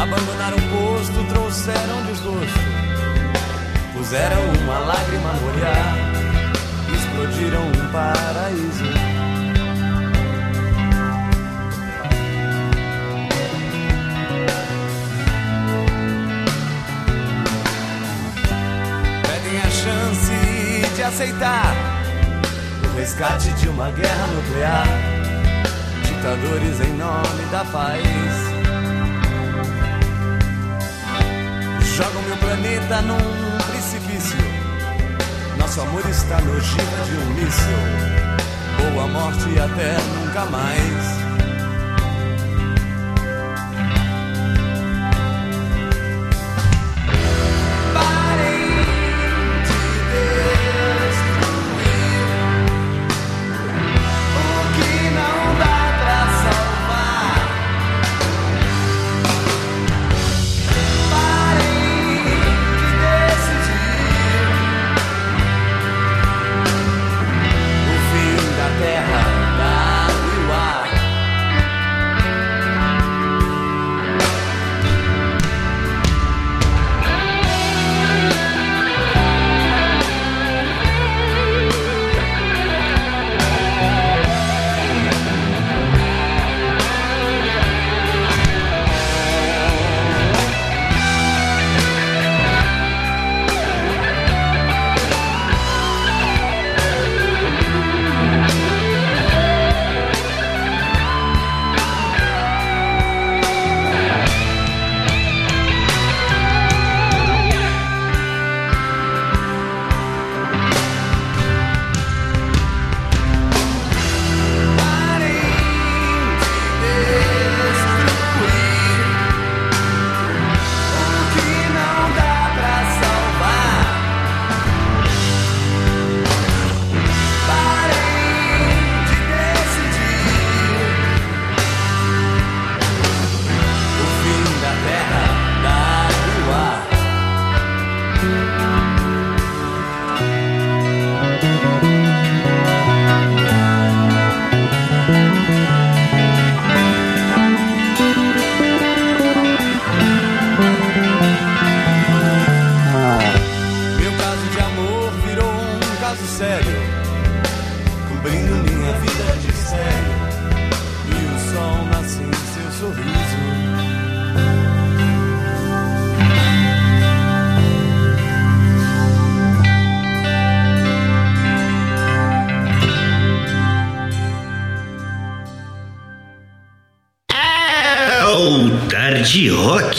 Abandonaram o posto, trouxeram desgosto. Puseram uma lágrima no olhar, explodiram um paraíso. Pedem a chance de aceitar o resgate de uma guerra nuclear. Ditadores em nome da paz. Jogam meu planeta num precipício. Nosso amor está na ogiva de um míssil. Boa morte até nunca mais.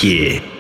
Rock.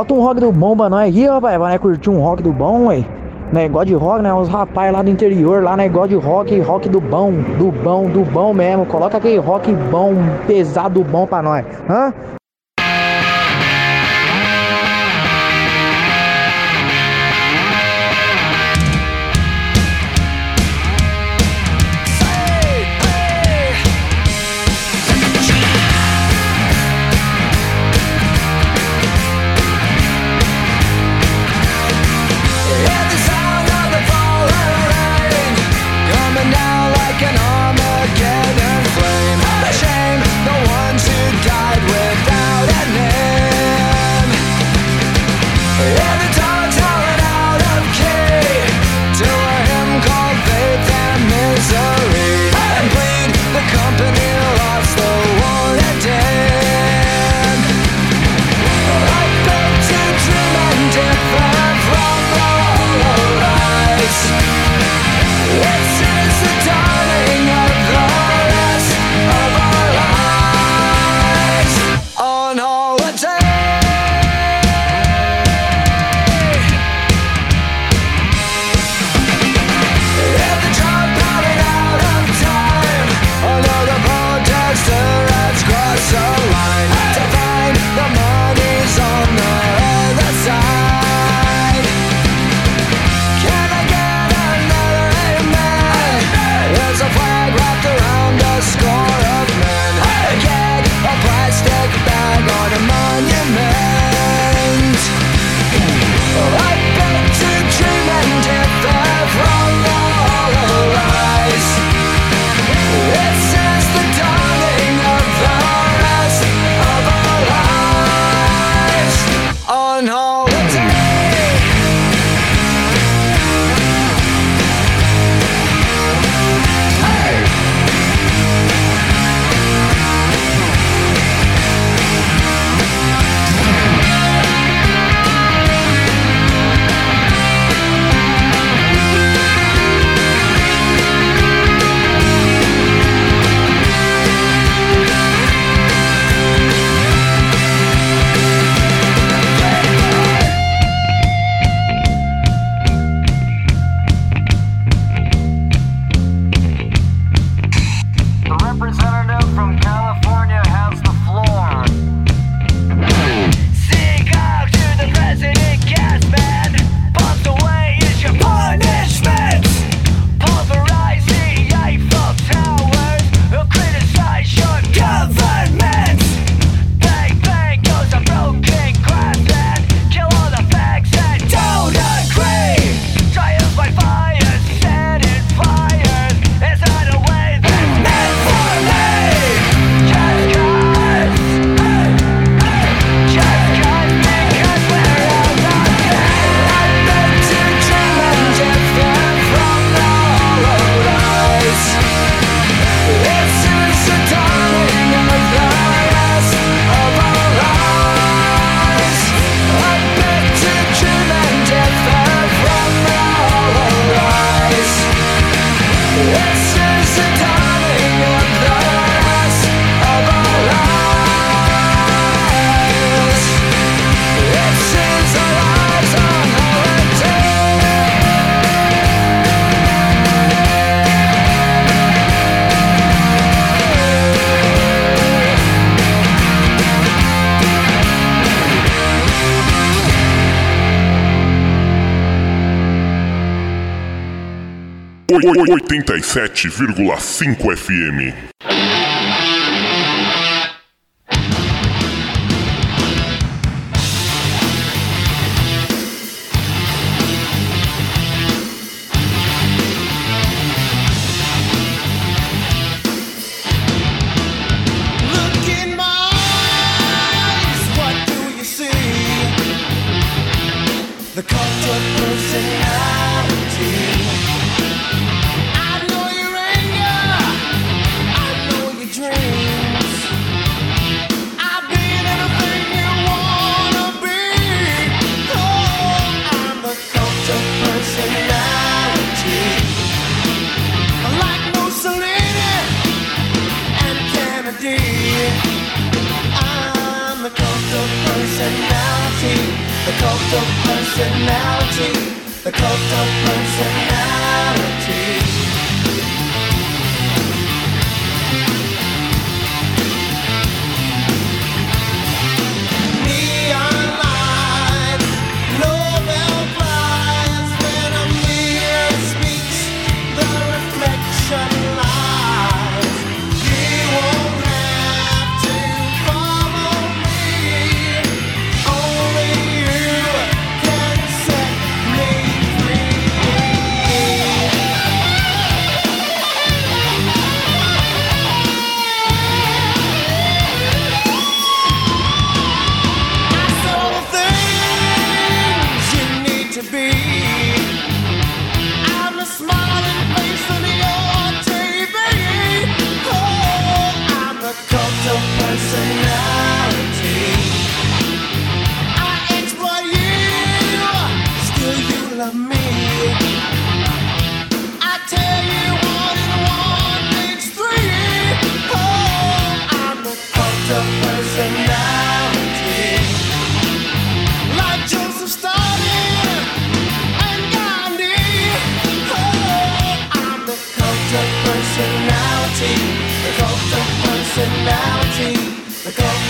Bota um rock do bom pra nós aqui, rapaz. Nós curtir um rock do bom, ué. Negócio de rock, né? Os rapazes lá do interior, lá negócio de rock, rock do bom, do bom, do bom mesmo. Coloca aquele rock bom, pesado bom pra nós. Hã? Oitenta e sete vírgula cinco FM.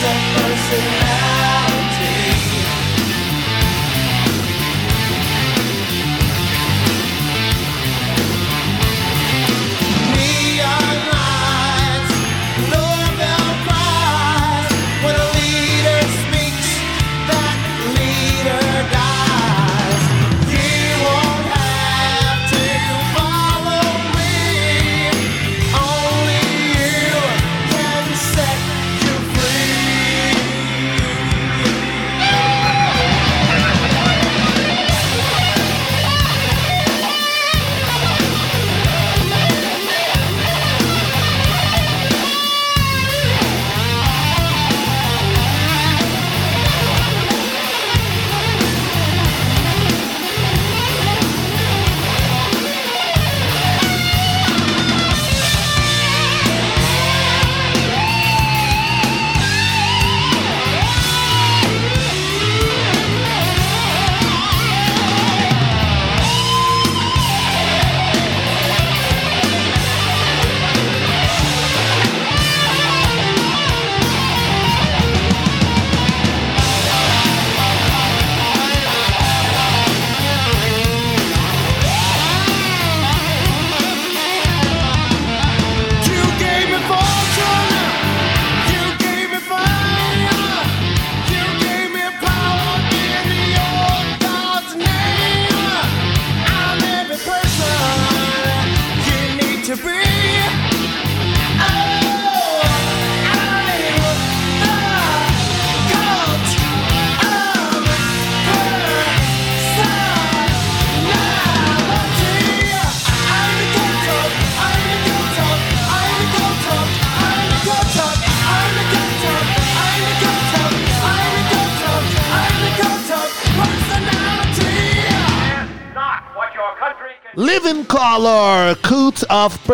Doctor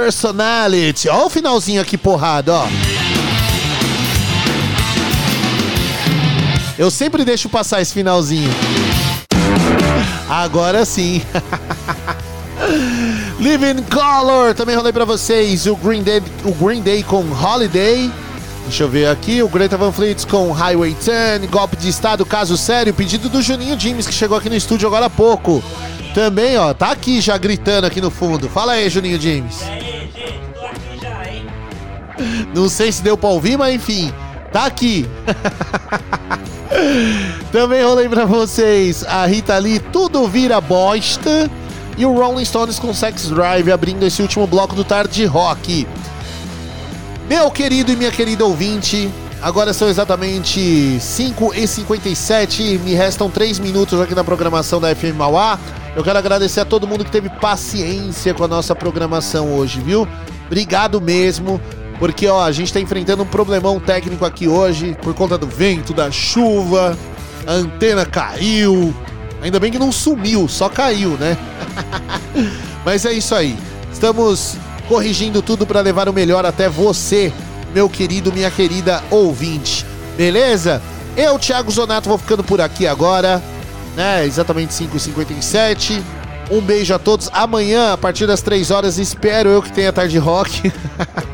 Personality. Ó o finalzinho aqui, porrada, ó. Eu sempre deixo passar esse finalzinho. Agora sim. Living Color, também rolei pra vocês o Green Day, o Green Day com Holiday. Deixa eu ver aqui, o Greta Van Fleet com Highway 10, golpe de estado, caso sério, pedido do Juninho James que chegou aqui no estúdio agora há pouco. Também, ó, tá aqui já gritando aqui no fundo. Fala aí, Juninho James. Não sei se deu pra ouvir, mas enfim, tá aqui. Também rolei pra vocês a Rita Lee, Tudo Vira Bosta. E o Rolling Stones com Sex Drive abrindo esse último bloco do Tarde Rock. Meu querido e minha querida ouvinte, agora são exatamente 5h57, me restam 3 minutos aqui na programação da FM Mauá. Eu quero agradecer a todo mundo que teve paciência com a nossa programação hoje, viu? Obrigado mesmo, porque ó, a gente tá enfrentando um problemão técnico aqui hoje por conta do vento, da chuva, a antena caiu. Ainda bem que não sumiu, só caiu, né? Mas é isso aí. Estamos corrigindo tudo para levar o melhor até você, meu querido, minha querida ouvinte. Beleza? Eu, Thiago Zonato, vou ficando por aqui agora, né? Exatamente 5h57. Um beijo a todos. Amanhã, a partir das 3 horas, espero eu que tenha tarde rock.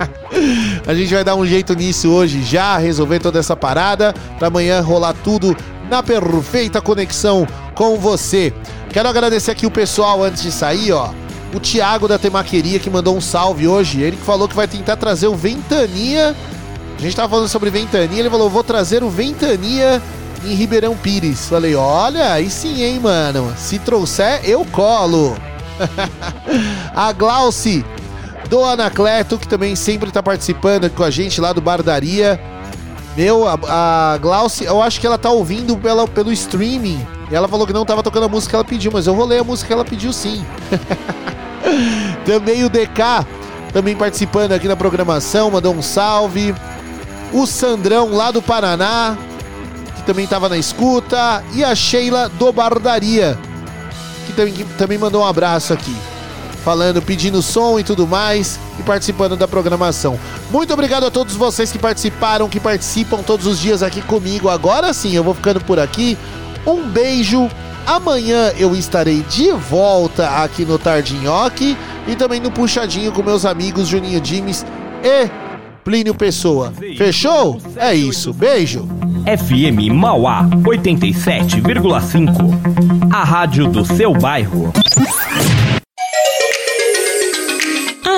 a gente vai dar um jeito nisso hoje já, resolver toda essa parada, pra amanhã rolar tudo na perfeita conexão com você. Quero agradecer aqui o pessoal antes de sair, ó. O Thiago da Temaqueria que mandou um salve hoje. Ele que falou que vai tentar trazer o Ventania. A gente tava falando sobre Ventania, ele falou: vou trazer o Ventania em Ribeirão Pires. Falei, olha, aí sim, hein, mano. Se trouxer, eu colo. a Glauci do Anacleto, que também sempre tá participando com a gente lá do Bardaria. Meu, a, a Glauci, eu acho que ela tá ouvindo pela, pelo streaming. Ela falou que não tava tocando a música que ela pediu, mas eu rolei a música que ela pediu sim. também o DK, também participando aqui na programação, mandou um salve. O Sandrão lá do Paraná, que também tava na escuta. E a Sheila do Bardaria, que também, que também mandou um abraço aqui. Falando, pedindo som e tudo mais e participando da programação. Muito obrigado a todos vocês que participaram, que participam todos os dias aqui comigo. Agora sim, eu vou ficando por aqui. Um beijo. Amanhã eu estarei de volta aqui no Tardinhoque e também no Puxadinho com meus amigos Juninho Dimes e Plínio Pessoa. Fechou? É isso. Beijo. FM Mauá 87,5. A rádio do seu bairro.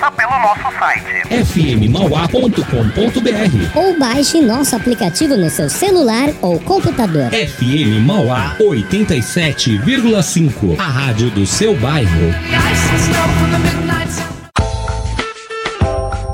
Ouça pelo nosso site fmmauá.com.br ou baixe nosso aplicativo no seu celular ou computador. FM Mauá 87,5. A rádio do seu bairro.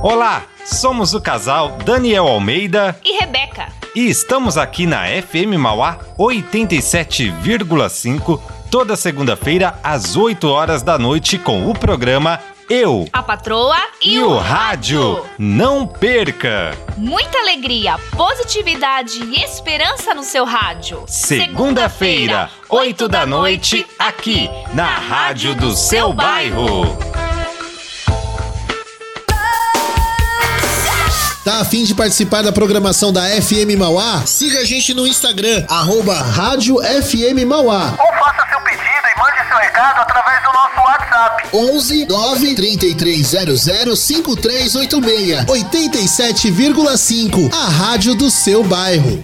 Olá, somos o casal Daniel Almeida e Rebeca. e estamos aqui na FM Mauá 87,5 toda segunda-feira às 8 horas da noite com o programa Eu A patroa e, e o rádio. Não perca! Muita alegria, positividade e esperança no seu rádio. Segunda-feira, 8 da noite, aqui na Rádio do seu bairro. Tá afim de participar da programação da FM Mauá? Siga a gente no Instagram, arroba Rádio FM Mauá. ou faça seu pedido 11 9 3300 5386 87,5 A rádio do seu bairro.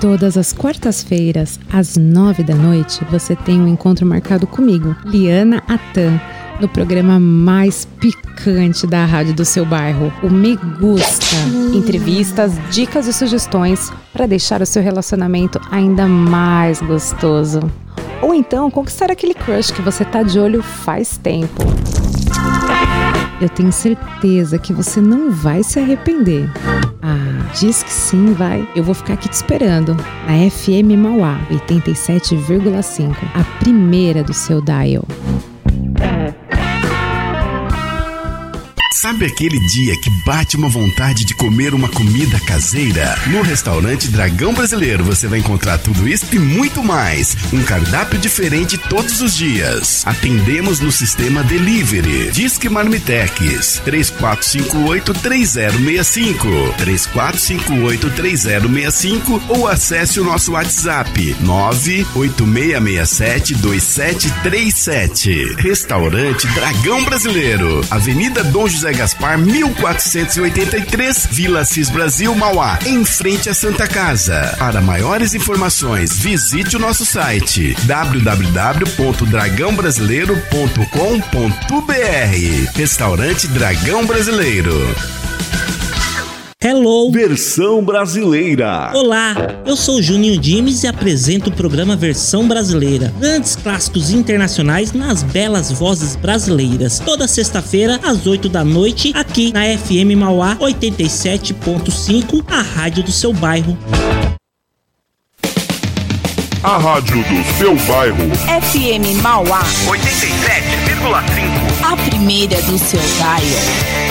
Todas as quartas-feiras, às nove da noite, você tem um encontro marcado comigo, Liana Atan, no programa mais picante da rádio do seu bairro, o Me Gusta. Entrevistas, dicas e sugestões para deixar o seu relacionamento ainda mais gostoso. Ou então conquistar aquele crush que você tá de olho faz tempo. Eu tenho certeza que você não vai se arrepender. Ah, diz que sim, vai. Eu vou ficar aqui te esperando na FM Mauá 87,5, a primeira do seu dial. Sabe aquele dia que bate uma vontade de comer uma comida caseira? No restaurante Dragão Brasileiro você vai encontrar tudo isso e muito mais. Um cardápio diferente todos os dias. Atendemos no sistema Delivery. Disque Marmitex 3458-3065. 3458-3065 ou acesse o nosso WhatsApp 986672737. Restaurante Dragão Brasileiro. Avenida Dom José Gaspar, 1483, Vila Cis Brasil, Mauá, em frente à Santa Casa. Para maiores informações, visite o nosso site www.dragãobrasileiro.com.br. Restaurante Dragão Brasileiro. Hello! Versão brasileira. Olá, eu sou Juninho Dimes e apresento o programa Versão Brasileira. Grandes clássicos internacionais nas belas vozes brasileiras. Toda sexta-feira, às 8 da noite, aqui na FM Mauá 87.5, a rádio do seu bairro. A rádio do seu bairro. FM Mauá 87,5. A primeira do seu bairro.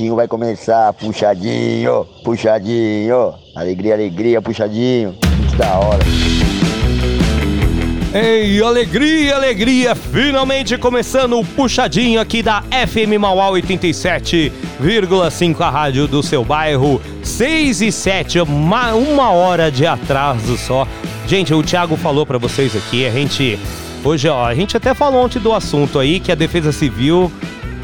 Puxadinho vai começar, puxadinho, puxadinho. Alegria, alegria, puxadinho. Muito da hora. Ei, alegria, alegria! Finalmente começando o puxadinho aqui da FM Mauá 87,5, a rádio do seu bairro. 6 e 7, uma, uma hora de atraso só. Gente, o Thiago falou pra vocês aqui, a gente. Hoje, ó, a gente até falou ontem do assunto aí, que a Defesa Civil,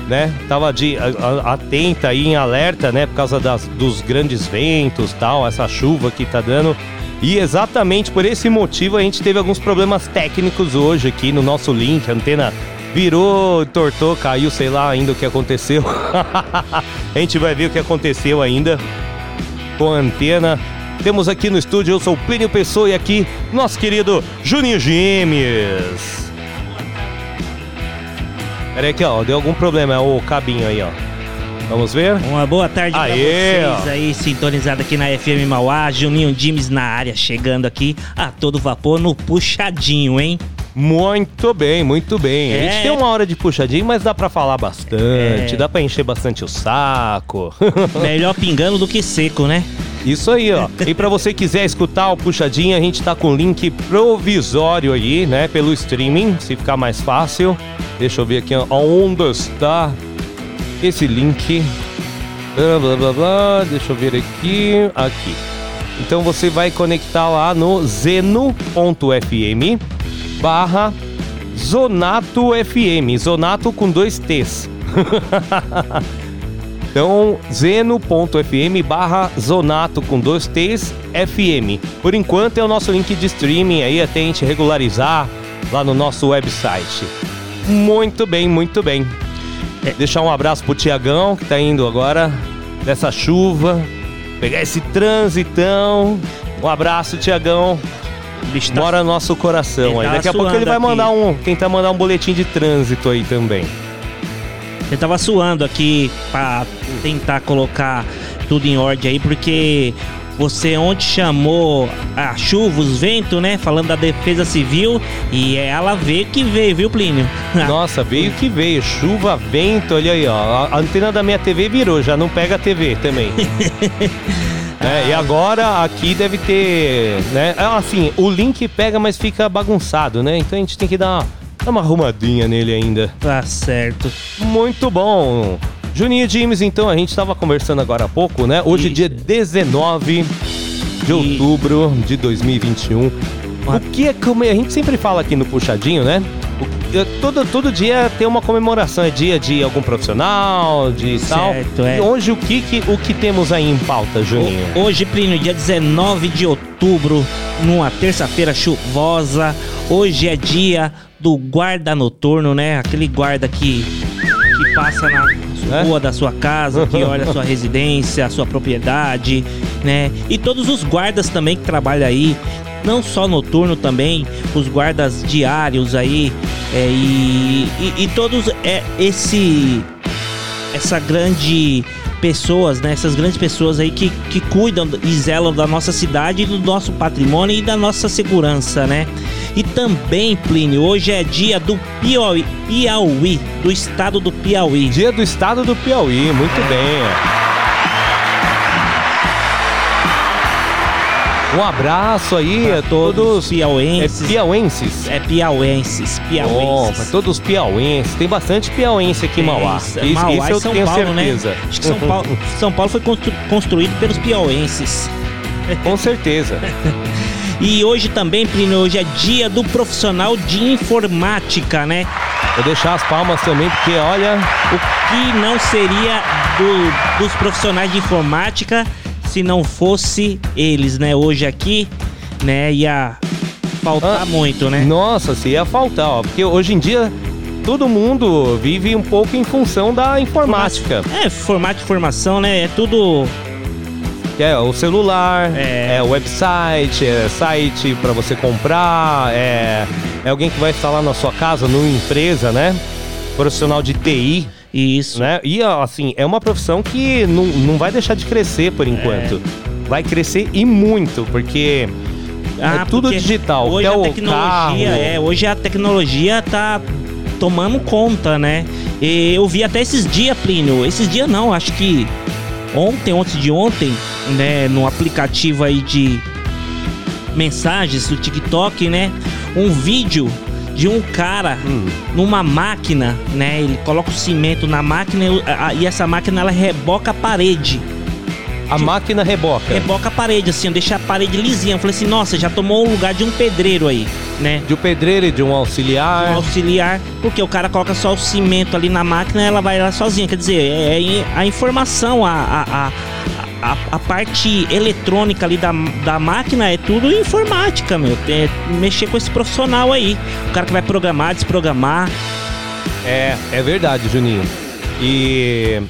né, tava de, a- atenta aí, em alerta, né, por causa das, dos grandes ventos tal, essa chuva que tá dando. E exatamente por esse motivo a gente teve alguns problemas técnicos hoje aqui no nosso link. A antena virou, tortou, caiu, sei lá ainda o que aconteceu. a gente vai ver o que aconteceu ainda com a antena. Temos aqui no estúdio, eu sou o Plínio Pessoa e aqui nosso querido Juninho Gimes. Peraí aqui, ó, deu algum problema, é o cabinho aí, ó. Vamos ver? Uma boa tarde Aê, pra vocês ó. aí, sintonizado aqui na FM Mauá. Juninho Dimes na área, chegando aqui a todo vapor no puxadinho, hein? Muito bem, muito bem. A É. gente tem uma hora de puxadinho, mas dá pra falar bastante, É. dá pra encher bastante o saco. Melhor pingando do que seco, né? Isso aí, ó. E pra você quiser escutar o puxadinho, a gente tá com link provisório aí, né, pelo streaming, se ficar mais fácil. Deixa eu ver aqui onde está esse link. Blá, blá, blá, blá. Deixa eu ver aqui. Aqui. Então você vai conectar lá no zeno.fm barra Zonato FM. Zonato com dois T's. Então, zeno.fm barra Zonato com dois T's FM. Por enquanto é o nosso link de streaming aí até a gente regularizar lá no nosso website. Muito bem, muito bem. É. Deixar um abraço pro Tiagão que tá indo agora dessa chuva. Pegar esse transitão. Um abraço, Tiagão. Mora no nosso coração aí. tá Daqui a pouco ele vai aqui. mandar um. Tentar mandar um boletim de trânsito aí também. Eu tava suando aqui pra tentar colocar tudo em ordem aí, porque você ontem chamou a chuva, os ventos, né? Falando da defesa civil, e ela veio que veio, viu, Plínio? Nossa, veio que veio. Chuva, vento, olha aí, ó. A antena da minha TV virou, já não pega a TV também. É, e agora aqui deve ter, né? é, Assim, o link pega, mas fica bagunçado, né? Então a gente tem que dar uma, dar uma arrumadinha nele ainda. Tá certo. Muito bom. Juninho James, então, a gente tava conversando agora há pouco, né? Hoje, dia 19 de outubro de 2021. O que é comer? A gente sempre fala aqui no Puxadinho, né? O- Todo, todo dia tem uma comemoração, é dia de algum profissional, de tal. Certo, é. E hoje o que, que- o que temos aí em pauta, Juninho? Hoje, Plínio, dia 19 de outubro, numa terça-feira chuvosa. Hoje é dia do guarda noturno, né? Aquele guarda que, que passa na É? rua da sua casa, que olha a sua residência, a sua propriedade, né? E todos os guardas também que trabalham aí. Não só noturno também, os guardas diários aí, é, e, e, e todos é, esse essa grande pessoas, né? Essas grandes pessoas aí que, que cuidam e zelam da nossa cidade, do nosso patrimônio e da nossa segurança, né? E também, Plínio, hoje é dia do Piauí, Piauí do estado do Piauí. Dia do estado do Piauí, muito bem. Um abraço aí a todos piauenses. É piauenses? É piauenses, piauenses. pra todos os piauenses. Tem bastante piauense aqui em Mauá. Isso, Isso, Mauá isso e eu São tenho Paulo, certeza. né? Acho que São Paulo, São Paulo foi constru- construído pelos piauenses. Com certeza. E hoje também, Plínio, hoje é dia do profissional de informática, né? Vou deixar as palmas também, porque olha. O que não seria do- dos profissionais de informática se não fosse eles, né? Hoje aqui, né? Ia faltar muito, né? Nossa, se ia faltar, ó. Porque hoje em dia todo mundo vive um pouco em função da informática. É, formato de formação, né? É tudo. É o celular, é, o website, é site para você comprar, é, é alguém que vai instalar na sua casa, numa empresa, né? Profissional de TI. Isso. Né? E assim, é uma profissão que não, não vai deixar de crescer por enquanto. Vai crescer e muito, porque é tudo Ah, porque digital. Hoje a tecnologia, carro. é, hoje a tecnologia tá tomando conta, né? E eu vi até esses dias, Plínio. Esses dias não, acho que ontem, antes de ontem, né, no aplicativo aí de mensagens do TikTok, né? um vídeo de um cara numa máquina, né? Ele coloca o cimento na máquina e, essa máquina ela reboca a parede. A máquina reboca. Reboca a parede, assim, deixa a parede lisinha. Eu falei assim, nossa, já tomou o lugar de um pedreiro aí, né? De um pedreiro e de um auxiliar. Um auxiliar, porque o cara coloca só o cimento ali na máquina ela vai lá sozinha. Quer dizer, é, é a informação, a, a, a, a, a parte eletrônica ali da, da máquina é tudo informática, meu. É mexer com esse profissional aí. O cara que vai programar, desprogramar. É, é verdade, Juninho. E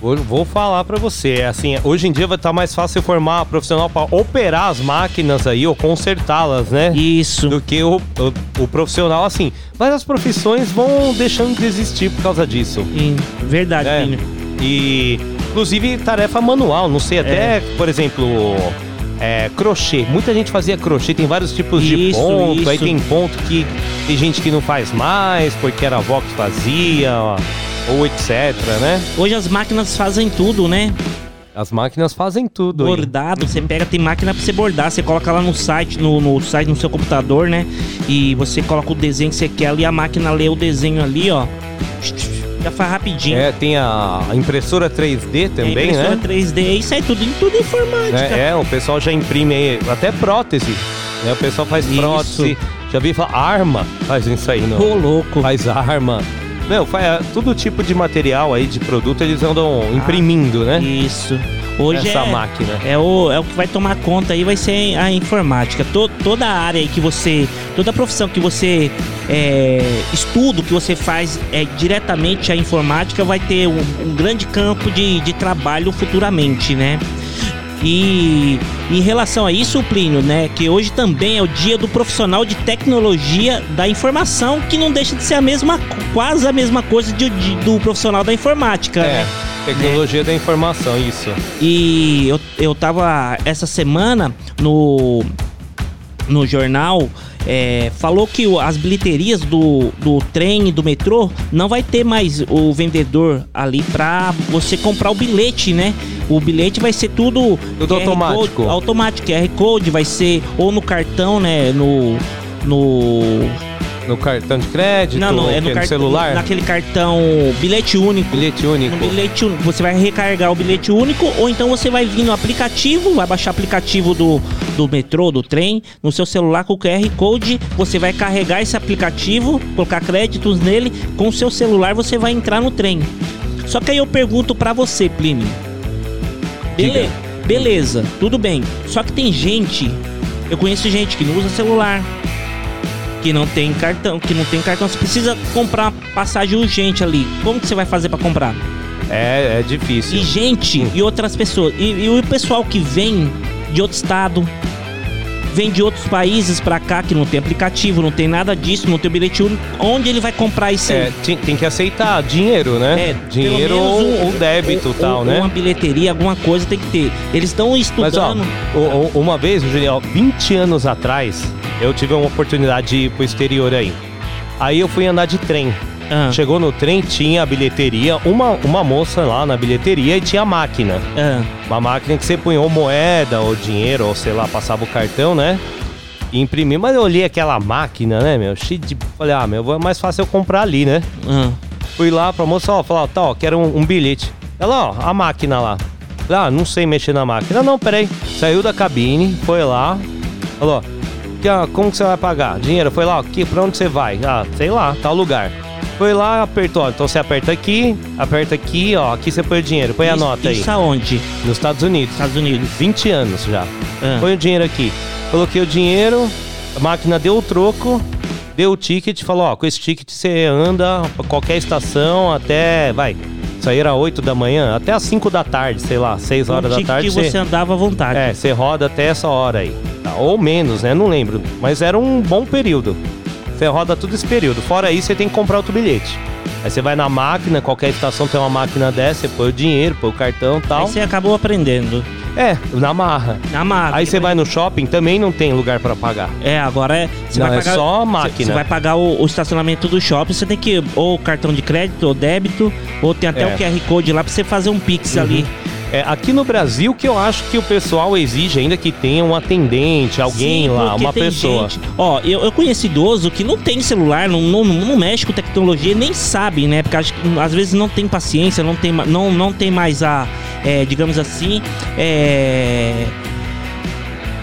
vou, vou falar pra você, assim, hoje em dia vai estar mais fácil formar profissional pra operar as máquinas aí ou consertá-las, né? Isso. Do que o, o, o profissional, assim, várias profissões vão deixando de existir por causa disso. Sim, verdade, É. E inclusive tarefa manual, não sei, até, por exemplo, é, crochê. Muita gente fazia crochê, tem vários tipos de Isso, ponto. Aí isso. tem ponto que tem gente que não faz mais, porque era a avó que fazia, ó, ou etc, né? Hoje as máquinas fazem tudo, né? As máquinas fazem tudo. aí. Bordado, você pega, tem máquina pra você bordar, você coloca lá no site, no, no site, no seu computador, né? E você coloca o desenho que você quer ali, a máquina lê o desenho ali, ó. Já faz rapidinho. É, tem a impressora 3D também, Tem impressora né? 3D, isso aí tudo, tudo informática. É, é, o pessoal já imprime aí, até prótese. Né? O pessoal faz Isso. prótese. Já vi falar, arma faz isso aí, não? Ô, louco. Faz arma. Meu, faz é, todo tipo de material aí, de produto, eles andam imprimindo, né? Isso. Hoje Essa é, máquina. É o, é o que vai tomar conta aí, vai ser a informática. To- toda a área aí que você. Toda a profissão que você é, estudo, que você faz é, diretamente a informática, vai ter um, um grande campo de, de trabalho futuramente, né? E em relação a isso, Plínio, né, que hoje também é o dia do profissional de tecnologia da informação, que não deixa de ser a mesma, quase a mesma coisa de- de- do profissional da informática, É, né? Tecnologia da informação, isso. E eu, eu tava essa semana no, no jornal. é, falou que as bilheterias do, do trem e do metrô não vai ter mais o vendedor ali pra você comprar o bilhete, né? O bilhete vai ser tudo, Tudo QR automático. Code, automático. QR Code vai ser ou no cartão, né? No. No. No cartão de crédito, Não, não, é no, car- celular? Naquele cartão bilhete único. Bilhete único. No bilhete único. Você vai recarregar o bilhete único ou então você vai vir no aplicativo, vai baixar o aplicativo do, do metrô, do trem, no seu celular com o QR Code. Você vai carregar esse aplicativo, colocar créditos nele. Com o seu celular você vai entrar no trem. Só que aí eu pergunto pra você, Plínio. Bele- beleza, tudo bem. Só que tem gente, eu conheço gente que não usa celular, que não tem cartão, que não tem cartão. Você precisa comprar passagem urgente ali. Como que você vai fazer pra comprar? É, é difícil. E gente, e outras pessoas. E, e o pessoal que vem de outro estado, vem de outros países pra cá, que não tem aplicativo, não tem nada disso, não tem bilhete único. Onde ele vai comprar isso aí? É, tem, tem que aceitar dinheiro, né? dinheiro Pelo ou, um- ou débito ou- tal, ou né? Uma bilheteria, alguma coisa tem que ter. Eles estão Mas ó, estudando. o- o- uma vez, Julião, 20 anos atrás, eu tive uma oportunidade de ir pro exterior aí. Aí eu fui andar de trem. Ah. Chegou no trem, tinha a bilheteria, uma, uma moça lá na bilheteria e tinha a máquina. Ah. Uma máquina que você punha ou moeda ou dinheiro, ou sei lá, passava o cartão, né? E imprimia. Mas eu olhei aquela máquina, né, meu? Cheio de. Falei, ah, meu, é mais fácil eu comprar ali, né? Ah. Fui lá pra moça, ó, falar, tá, ó, quero um, um bilhete. Ela, ó, a máquina lá. Falei, ah, não sei mexer na máquina. Não, peraí. Saiu da cabine, foi lá, falou, que, ah, como que você vai pagar? Dinheiro, foi lá, que, pra onde você vai? Ah, sei lá, tal lugar. Foi lá, apertou, ó, então você aperta aqui, aperta aqui, ó, aqui você põe o dinheiro, põe a Isso- nota aí. Isso aonde? Nos Estados Unidos. Estados Unidos. 20 anos já. Ah. Põe o dinheiro aqui. Coloquei o dinheiro, a máquina deu o troco, deu o ticket, falou, ó, com esse ticket você anda pra qualquer estação até, vai, isso aí era 8 da manhã, até as 5 da tarde, sei lá, 6 horas da ticket tarde. que você andava à vontade. É, você roda até essa hora aí. Tá? Ou menos, né? Não lembro. Mas era um bom período. Você roda tudo esse período. Fora isso, você tem que comprar outro bilhete. Aí você vai na máquina, qualquer estação tem uma máquina dessa, você põe o dinheiro, põe o cartão tal. Aí você acabou aprendendo. É, na marra. Na marra. Aí você vai no shopping, também não tem lugar pra pagar. É, agora é. Você Não, vai é pagar, só a você- máquina. Você vai pagar o, o estacionamento do shopping, você tem que ou cartão de crédito, ou débito, ou tem até É. o QR Code lá pra você fazer um Pix Uhum. ali. É, aqui no Brasil que eu acho que o pessoal exige ainda que tenha um atendente, alguém Sim, lá, uma pessoa. gente- ó, eu, eu conheço idoso que não tem celular, não, não, não mexe com tecnologia, nem sabe, né? Porque acho às vezes não tem paciência, não tem, não, não tem mais a, é, digamos assim, é,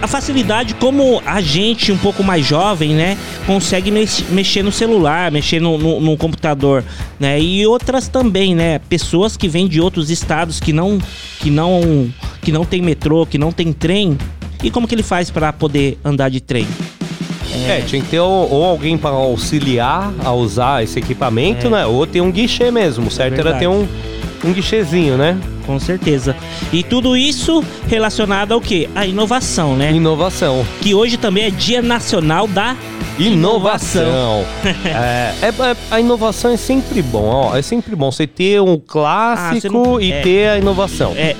a facilidade como a gente um pouco mais jovem, né, consegue mex- mexer no celular, mexer no, no- no computador, né, e outras também, né, pessoas que vêm de outros estados que não, que não, que não tem metrô, que não tem trem, e como que ele faz para poder andar de trem? É, tinha que ter ou, ou alguém para auxiliar a usar esse equipamento, É. né? Ou ter um guichê mesmo. O certo era verdade. ter um, um guichezinho, né? Com certeza. E tudo isso relacionado ao quê? A inovação, né? Inovação. Que hoje também é Dia Nacional da Inovação. é, é- é- a inovação é sempre bom, ó. É sempre bom você ter um clássico Ah, não- e é. ter a inovação. É,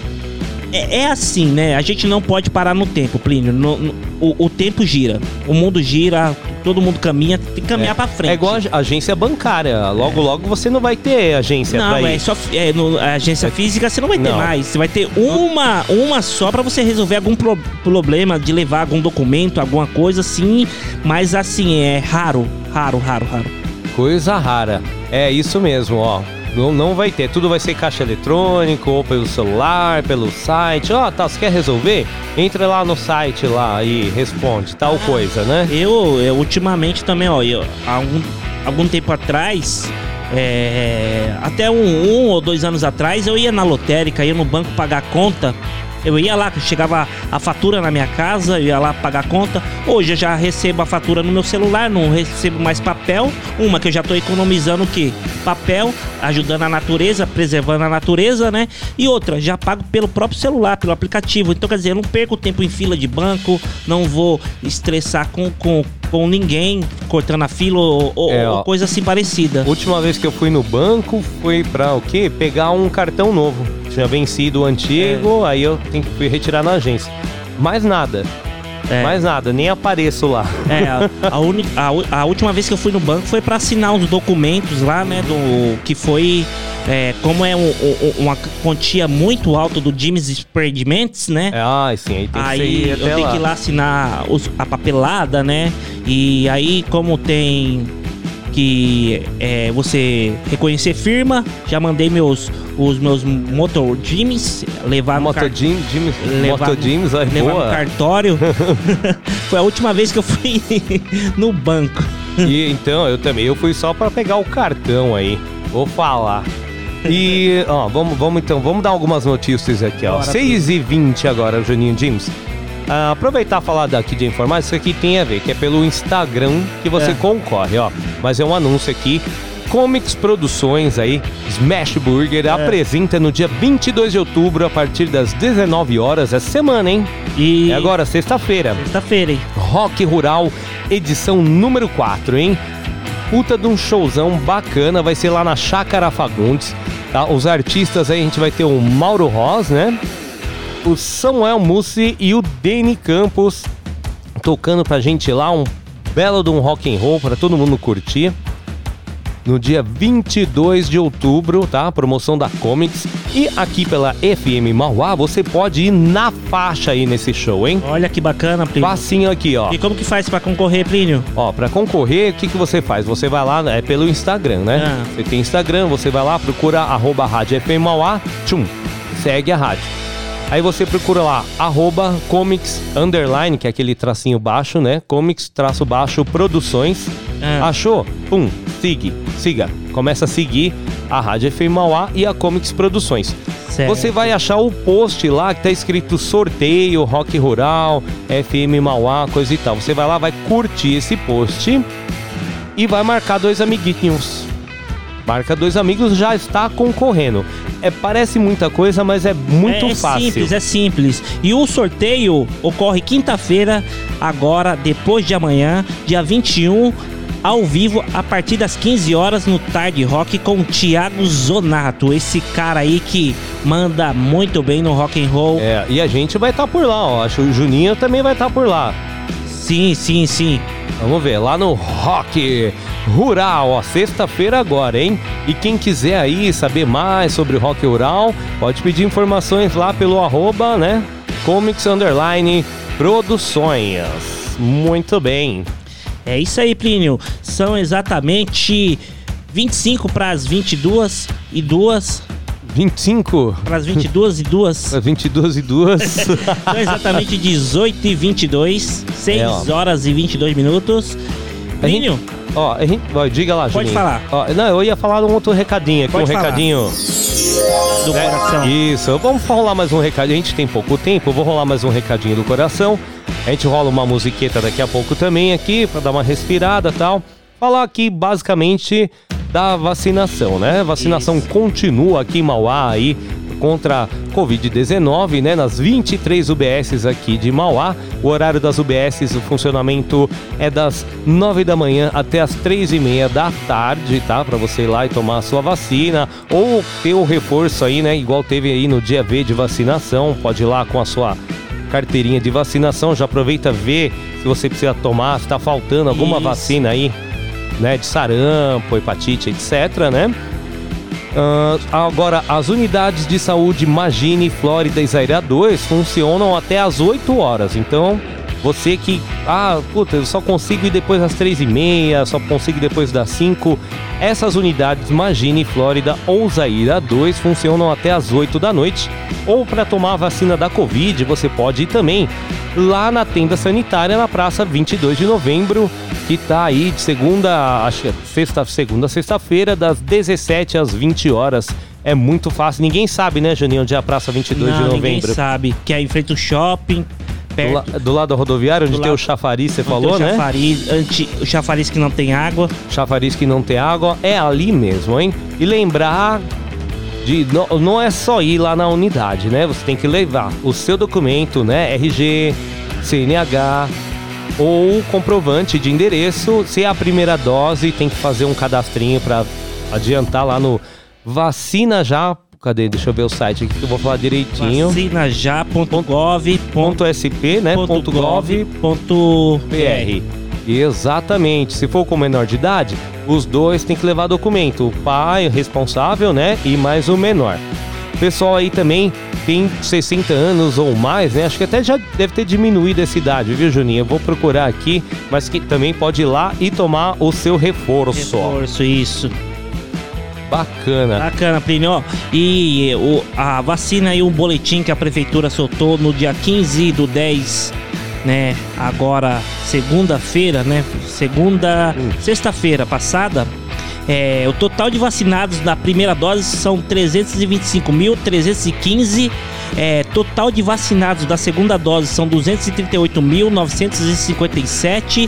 é, é assim, né? A gente não pode parar no tempo, Plínio. No- no- o, o tempo gira. O mundo gira, todo mundo caminha, tem que caminhar pra frente. É igual a agência bancária. Logo, logo você não vai ter agência Não, é só é, no, agência física você não vai ter Não. mais. Você vai ter uma, uma só pra você resolver algum pro- problema de levar algum documento, alguma coisa assim. Mas assim, é raro, raro, raro, raro. Coisa rara. É isso mesmo, ó. Não, não vai ter. Tudo vai ser caixa eletrônico, ou pelo celular, pelo site. Ó, tá, você quer resolver? Entra lá no site lá e responde, tal coisa, né? Eu, eu ultimamente também, ó, eu, algum, algum tempo atrás, é, até um, um ou dois anos atrás, eu ia na lotérica, ia no banco pagar conta. Eu ia lá, chegava a fatura na minha casa, eu ia lá pagar conta. Hoje eu já recebo a fatura no meu celular, não recebo mais papel. Uma que eu já tô economizando o quê? Papel, ajudando a natureza, preservando a natureza, né? E outra, já pago pelo próprio celular, pelo aplicativo. Então, quer dizer, eu não perco tempo em fila de banco, não vou estressar com, com, com ninguém, cortando a fila ou, ou- É, ou coisa assim parecida. Última vez que eu fui no banco foi pra o quê? Pegar um cartão novo. Tinha vencido o antigo, aí eu tenho que fui retirar na agência. Mais nada. Mais nada, nem apareço lá. É, a, a, uni- a a última vez que eu fui no banco foi pra assinar os documentos lá, né? Do que foi. é, como é um- um- uma quantia muito alta do Jimmy's Experiments, né? Ah, sim, aí tem que aí eu tenho lá. que ir lá assinar os- a papelada, né? E aí, como tem que é, você reconhecer firma, já mandei meus os meus motor Jimmys levar no Moto car- Jim, Jim, levar Moto no- Jims, aí levar boa. no cartório. Foi a última vez que eu fui no banco. E então, eu também, eu fui só pra pegar o cartão aí. Vou falar. E, ó, vamos, vamos então, vamos dar algumas notícias aqui, ó. Bora, 6 e 20 agora, Juninho James. Ah, aproveitar e falar daqui de informática, isso aqui tem a ver, que é pelo Instagram que você É. concorre, ó. Mas é um anúncio aqui. Comics Produções aí, Smash Burger, apresenta no dia 22 de outubro, a partir das 19 horas, essa semana, hein? E É agora, sexta-feira. Sexta-feira, hein? Rock Rural, edição número 4, hein? Puta de um showzão bacana, vai ser lá na Chácara Fagundes, tá? Os artistas aí, a gente vai ter o Mauro Ross, né? O Samuel Mussi e o Deni Campos tocando pra gente lá um belo de um rock and roll pra todo mundo curtir. No dia 22 de outubro, tá? Promoção da Comics. E aqui pela FM Mauá, você pode ir na faixa aí nesse show, hein? Olha que bacana, Plínio. Facinho aqui, ó. E como que faz pra concorrer, Plínio? Ó, pra concorrer, o que, que você faz? Você vai lá, é pelo Instagram, né? Ah. Você tem Instagram, você vai lá, procura arroba Rádio FM Mauá, tchum, segue a rádio. Aí você procura lá, arroba comics underline, que é aquele tracinho baixo, né? Comics traço baixo produções. Ah. Achou? Pum, siga, siga. Começa a seguir a Rádio FM Mauá e a Comics Produções. Certo. Você vai achar o post lá que tá escrito sorteio, rock rural, FM Mauá, coisa e tal. Você vai lá, vai curtir esse post e vai marcar dois amiguinhos. Marca dois amigos, já está concorrendo. É, parece muita coisa, mas é muito é, é fácil. simples, é simples. E o sorteio ocorre quinta-feira, agora, depois de amanhã, dia 21, ao vivo, a partir das 15 horas, no Tarde Rock com o Thiago Zonato. Esse cara aí que manda muito bem no rock and roll. É, e a gente vai estar por lá, ó. Acho que o Juninho também vai estar por lá. Sim, sim, sim. Vamos ver, lá no Rock Rural, ó, sexta-feira agora, hein? E quem quiser aí saber mais sobre o Rock Rural, pode pedir informações lá pelo arroba, né? Comics Underline Produções. Muito bem. É isso aí, Plínio. São exatamente 25 para as 22 e 2. 25? Para as 22 e 2. Para 22 e 2. São exatamente 18 e 22. 6 É, ó. horas e 22 minutos. Plínio, Ó, a gente, ó, diga lá, Pode Juninho. falar. Ó, não, eu ia falar um outro recadinho aqui, Pode um falar. recadinho. do né? coração. Isso, vamos rolar mais um recadinho. A gente tem pouco tempo, eu vou rolar mais um recadinho do coração. A gente rola uma musiqueta daqui a pouco também aqui, pra dar uma respirada e tal. Falar aqui basicamente da vacinação, né? Vacinação continua aqui em Mauá aí contra a Covid-19, né? Nas 23 UBSs aqui de Mauá. O horário das UBSs, o funcionamento é das 9 da manhã até as 3 e meia da tarde, tá? Pra você ir lá e tomar a sua vacina ou ter o reforço aí, né? Igual teve aí no dia V de vacinação. Pode ir lá com a sua carteirinha de vacinação. Já aproveita ver se você precisa tomar, se tá faltando alguma Isso. vacina aí, né? De sarampo, hepatite, etc, né? Ah, agora, as unidades de saúde Magine, Flórida e Zaira 2 funcionam até às 8 horas. Então, você que, ah, puta, eu só consigo ir depois das 3 e meia, só consigo ir depois das 5. Essas unidades Magine, Flórida ou Zaira 2 funcionam até às 8 da noite. Ou para tomar a vacina da Covid, você pode ir também lá na tenda sanitária na Praça 22 de Novembro, que tá aí de segunda, acho que é sexta, segunda, a sexta-feira, das 17 às 20 horas. É muito fácil. Ninguém sabe, né, Juninho, onde é a Praça 22 Não, de ninguém Novembro. sabe. Que é em frente ao shopping, perto la- do lado da rodoviária, onde Do tem o lado- chafariz, você falou, o né? chafariz, anti, o chafariz que não tem água. Chafariz que não tem água, é ali mesmo, hein? E lembrar de não, não é só ir lá na unidade, né? Você tem que levar o seu documento, né? RG, CNH ou comprovante de endereço. Se é a primeira dose, tem que fazer um cadastrinho para adiantar lá no Vacina Já. Cadê? Deixa eu ver o site aqui que eu vou falar direitinho. Vacinajá.gov. Ponto .sp, né? Ponto .gov Ponto PR. Exatamente. Se for com menor de idade, os dois têm que levar documento. O pai, o responsável, né? E mais o menor. O pessoal aí também tem 60 anos ou mais, né? Acho que até já deve ter diminuído essa idade, viu, Juninho? Eu vou procurar aqui, mas que também pode ir lá e tomar o seu reforço. Reforço, isso. Bacana. Bacana, Plínio. E o, a vacina e o boletim que a prefeitura soltou no dia 15 do 10, né? Agora, segunda-feira, né? Segunda. Sexta-feira passada. É, o total de vacinados da primeira dose são 325.315. É, total de vacinados da segunda dose são 238.957.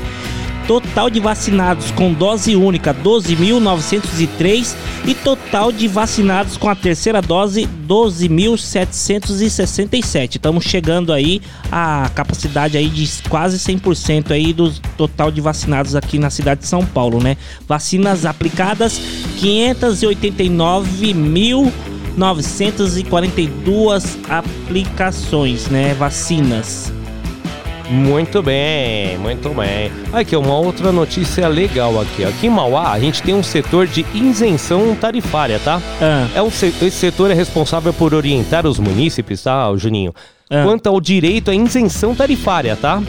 Total de vacinados com dose única 12.903 e total de vacinados com a terceira dose 12.767. Estamos chegando aí à capacidade aí de quase 100% aí do total de vacinados aqui na cidade de São Paulo, né? Vacinas aplicadas 589.942 aplicações, né? Vacinas. Muito bem, muito bem. Aqui, uma outra notícia legal aqui. Aqui em Mauá, a gente tem um setor de isenção tarifária, tá? É um se- esse setor é responsável por orientar os munícipes, tá, Juninho? Quanto ao direito à isenção tarifária, tá?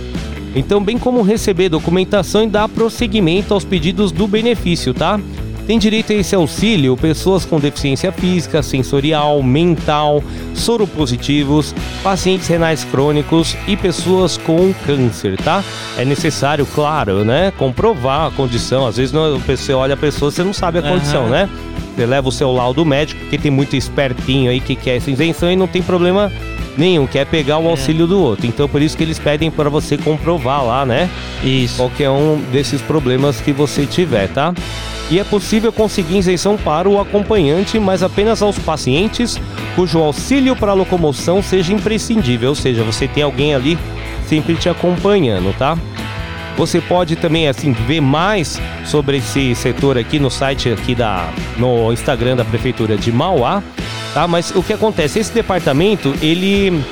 Então, bem como receber documentação e dar prosseguimento aos pedidos do benefício, tá? Tem direito a esse auxílio pessoas com deficiência física, sensorial, mental, soropositivos, pacientes renais crônicos e pessoas com câncer, tá? É necessário, claro, né, comprovar a condição. Às vezes não, você olha a pessoa, você não sabe a condição, né? Você leva o seu laudo médico, porque tem muito espertinho aí que quer essa isenção e não tem problema nenhum, quer pegar o auxílio do outro. Então por isso que eles pedem para você comprovar lá, né? Isso. Qualquer um desses problemas que você tiver, tá? E é possível conseguir isenção para o acompanhante, mas apenas aos pacientes cujo auxílio para a locomoção seja imprescindível, ou seja, você tem alguém ali sempre te acompanhando, tá? Você pode também assim ver mais sobre esse setor aqui no site aqui da no Instagram da prefeitura de Mauá, tá? Mas o que acontece? Esse departamento ele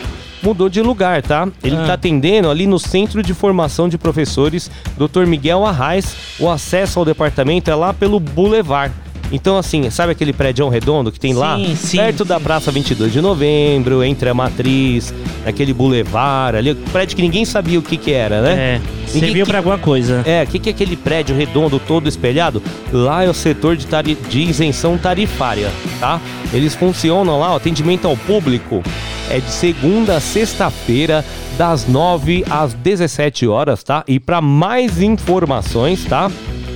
mudou de lugar, tá? Ele Ah. tá atendendo ali no Centro de Formação de Professores Dr. Miguel Arraes. O acesso ao departamento é lá pelo Boulevard. Então, assim, sabe aquele prédio redondo que tem lá? Sim, sim, perto da Praça 22 de Novembro, entre a Matriz, aquele Boulevard ali. Prédio que ninguém sabia o que que era, né? É, Ninguém serviu que- pra alguma coisa. É, o que, que é aquele prédio redondo todo espelhado? Lá é o setor de, tari- de isenção tarifária, tá? Eles funcionam lá, o atendimento ao público é de segunda a sexta-feira, das 9 às 17 horas, tá? E para mais informações, tá?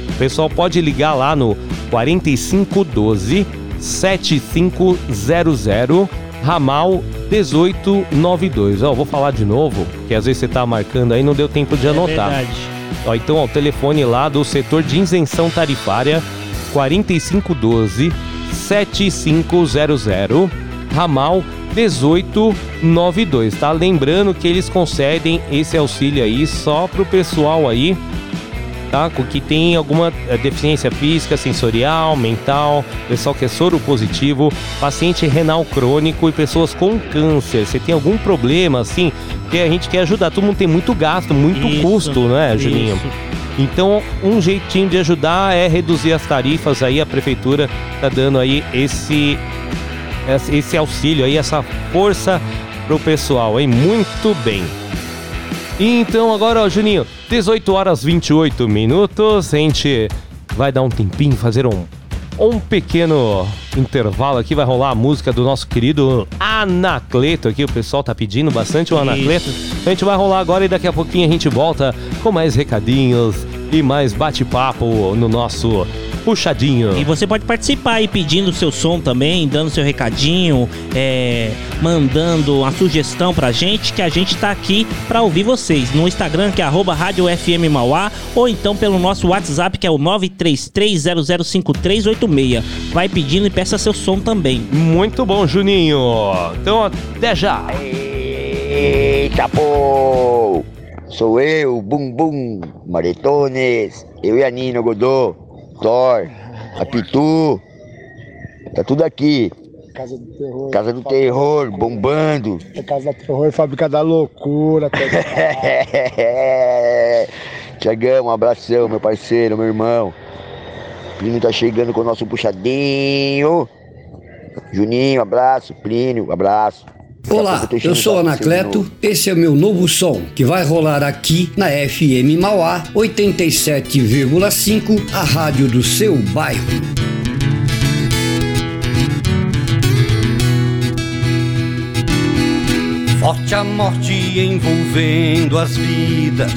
O pessoal pode ligar lá no 4512 7500 ramal 1892. Ó, vou falar de novo, que às vezes você tá marcando aí, não deu tempo de anotar. verdade. Ó, então, ó, o telefone lá do setor de isenção tarifária 4512 7500 ramal 1892, tá? Lembrando que eles concedem esse auxílio aí só pro pessoal aí Com que tem alguma eh, deficiência física, sensorial, mental, pessoal que é soro positivo, paciente renal crônico e pessoas com câncer. Você tem algum problema assim? Porque a gente quer ajudar. Todo mundo tem muito gasto, muito Isso, custo, né, Julinho? isso. Então, um jeitinho de ajudar é reduzir as tarifas aí. A prefeitura tá dando aí esse esse- esse auxílio aí, essa força pro pessoal, hein? Muito bem. Então agora, ó, Juninho, 18 horas 28 minutos, a gente vai dar um tempinho, fazer um, um pequeno intervalo aqui, vai rolar a música do nosso querido Anacleto aqui, o pessoal tá pedindo bastante o Anacleto. A gente vai rolar agora e daqui a pouquinho a gente volta com mais recadinhos e mais bate-papo no nosso puxadinho. E você pode participar aí pedindo seu som também, dando seu recadinho, é, mandando uma sugestão pra gente, que a gente tá aqui pra ouvir vocês. No Instagram, que é arroba Rádio FM Mauá, ou então pelo nosso WhatsApp, que é o 933005386. Vai pedindo e peça seu som também. Muito bom, Juninho. Então até já. Eita, pô! Sou eu, Bum Bum, Maretones, eu e a Nina Godô, Thor, a Pitu, tá tudo aqui. Casa do Terror. Casa do Terror, bombando. É Casa do Terror, Fábrica da Loucura. Tiagão, um abração, meu parceiro, meu irmão. Plínio tá chegando com o nosso puxadinho. Juninho, abraço. Plínio, abraço. Olá, eu sou Anacleto, esse é o meu novo som, que vai rolar aqui na FM Mauá 87,5, a rádio do seu bairro. Forte a morte envolvendo as vidas,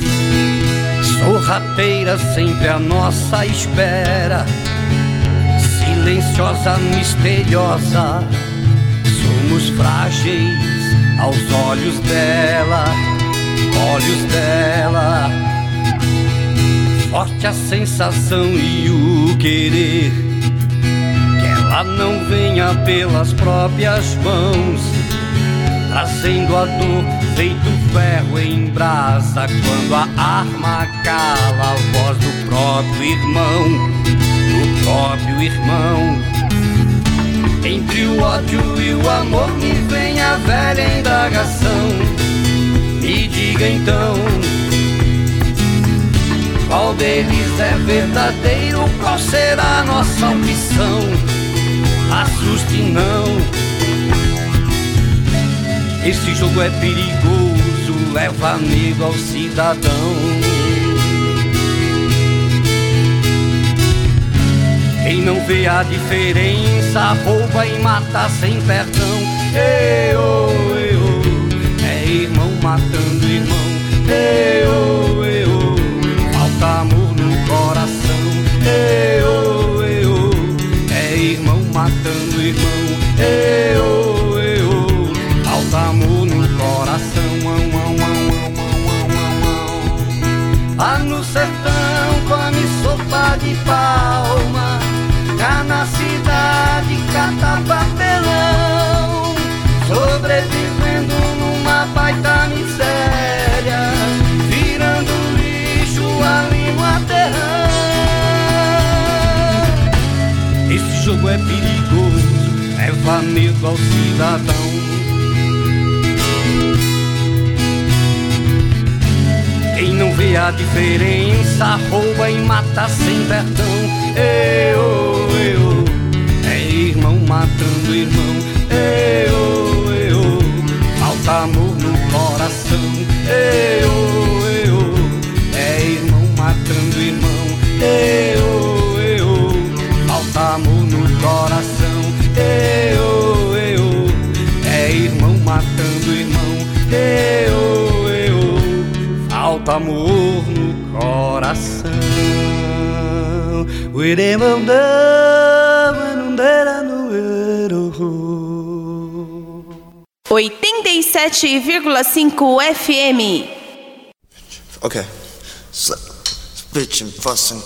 sorrateira sempre à nossa espera, silenciosa, misteriosa, somos frágeis aos olhos dela, olhos dela. Forte a sensação e o querer, que ela não venha pelas próprias mãos trazendo a dor feito ferro em brasa quando a arma cala a voz do próprio irmão, do próprio irmão. Entre o ódio e o amor me vem a velha indagação. Me diga então, qual deles é verdadeiro? Qual será a nossa opção? Assuste não. Esse jogo é perigoso, leva medo ao cidadão. Quem não vê a diferença, rouba e mata sem perdão. Ei, oh, ei, oh, é irmão matando irmão. Ei, oh, oh, falta amor no coração. Ei, oh, é irmão matando irmão. Ei, oh, falta amor no coração. Ão, ão, ão, ão, ão, ão, ão. Lá no sertão come sopa de na pirata papelão, sobrevivendo numa baita miséria, virando lixo a língua terrã Esse jogo é perigoso, leva medo ao cidadão. Quem não vê a diferença rouba e mata sem perdão. Eu matando irmão. Eu, eu, falta amor no coração. Eu, eu, é irmão matando irmão. Eu, eu, falta amor no coração. Eu, eu, é irmão matando irmão. Eu, eu, falta amor no coração. O irmão não 87,5 FM. Okay. Bitch and fussing.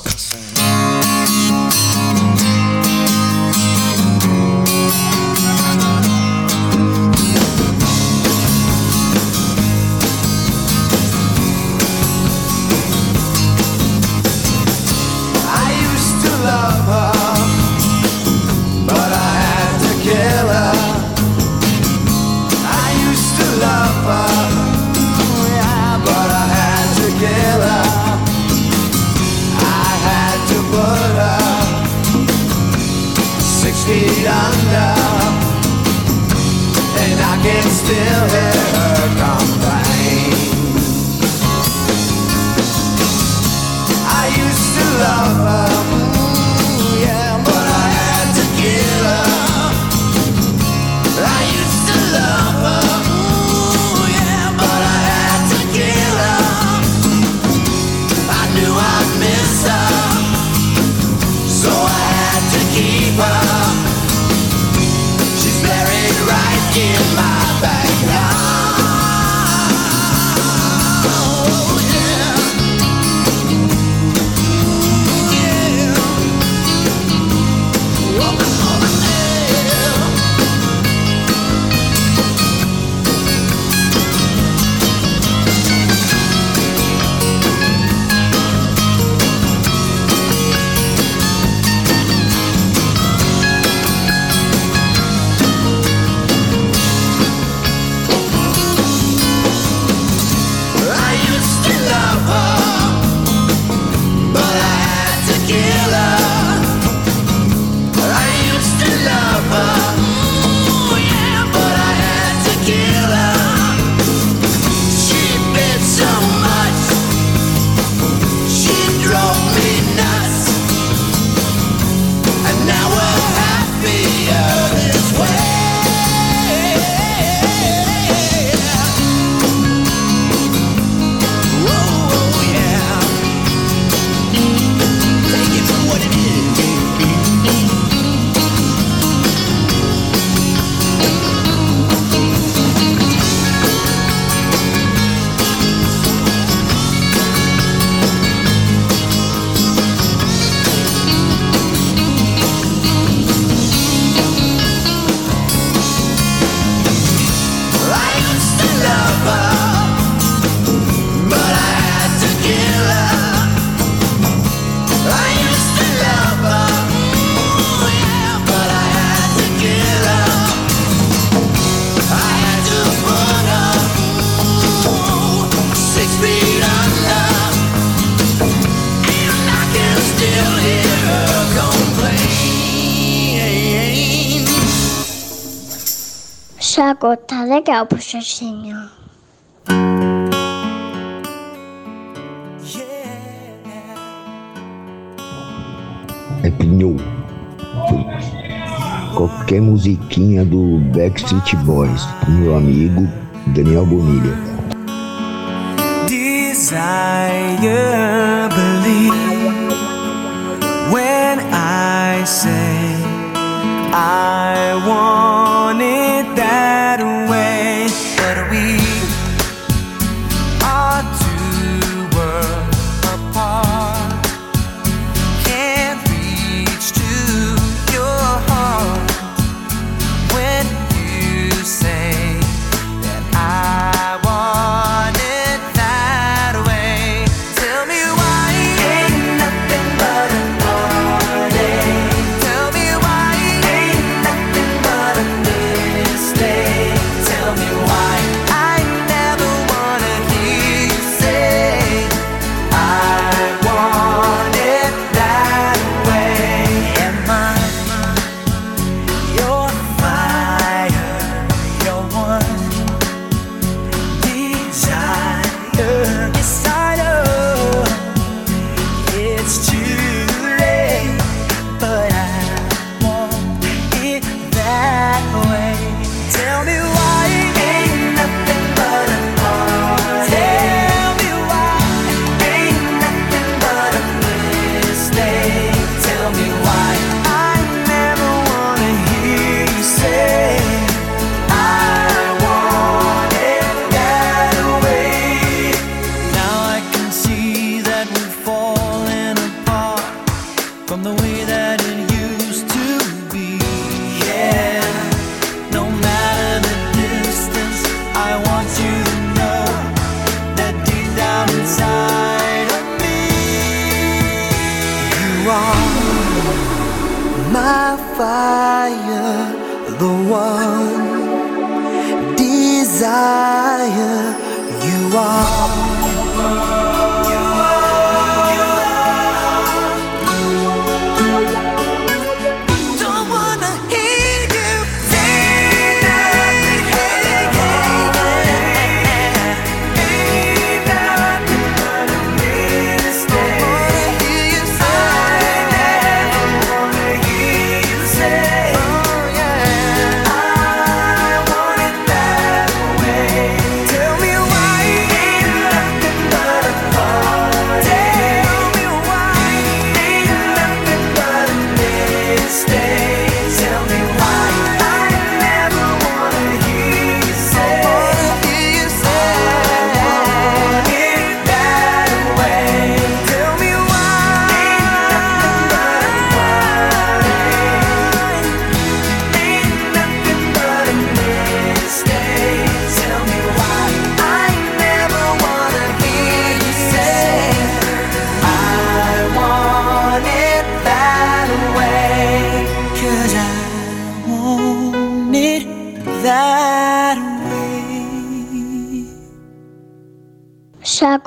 still here. É Pinho. Qualquer musiquinha do Backstreet Boys, meu amigo Daniel Bonilha. Desire, believe when I say I want.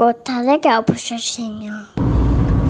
Chaco, tá legal, puxadinho.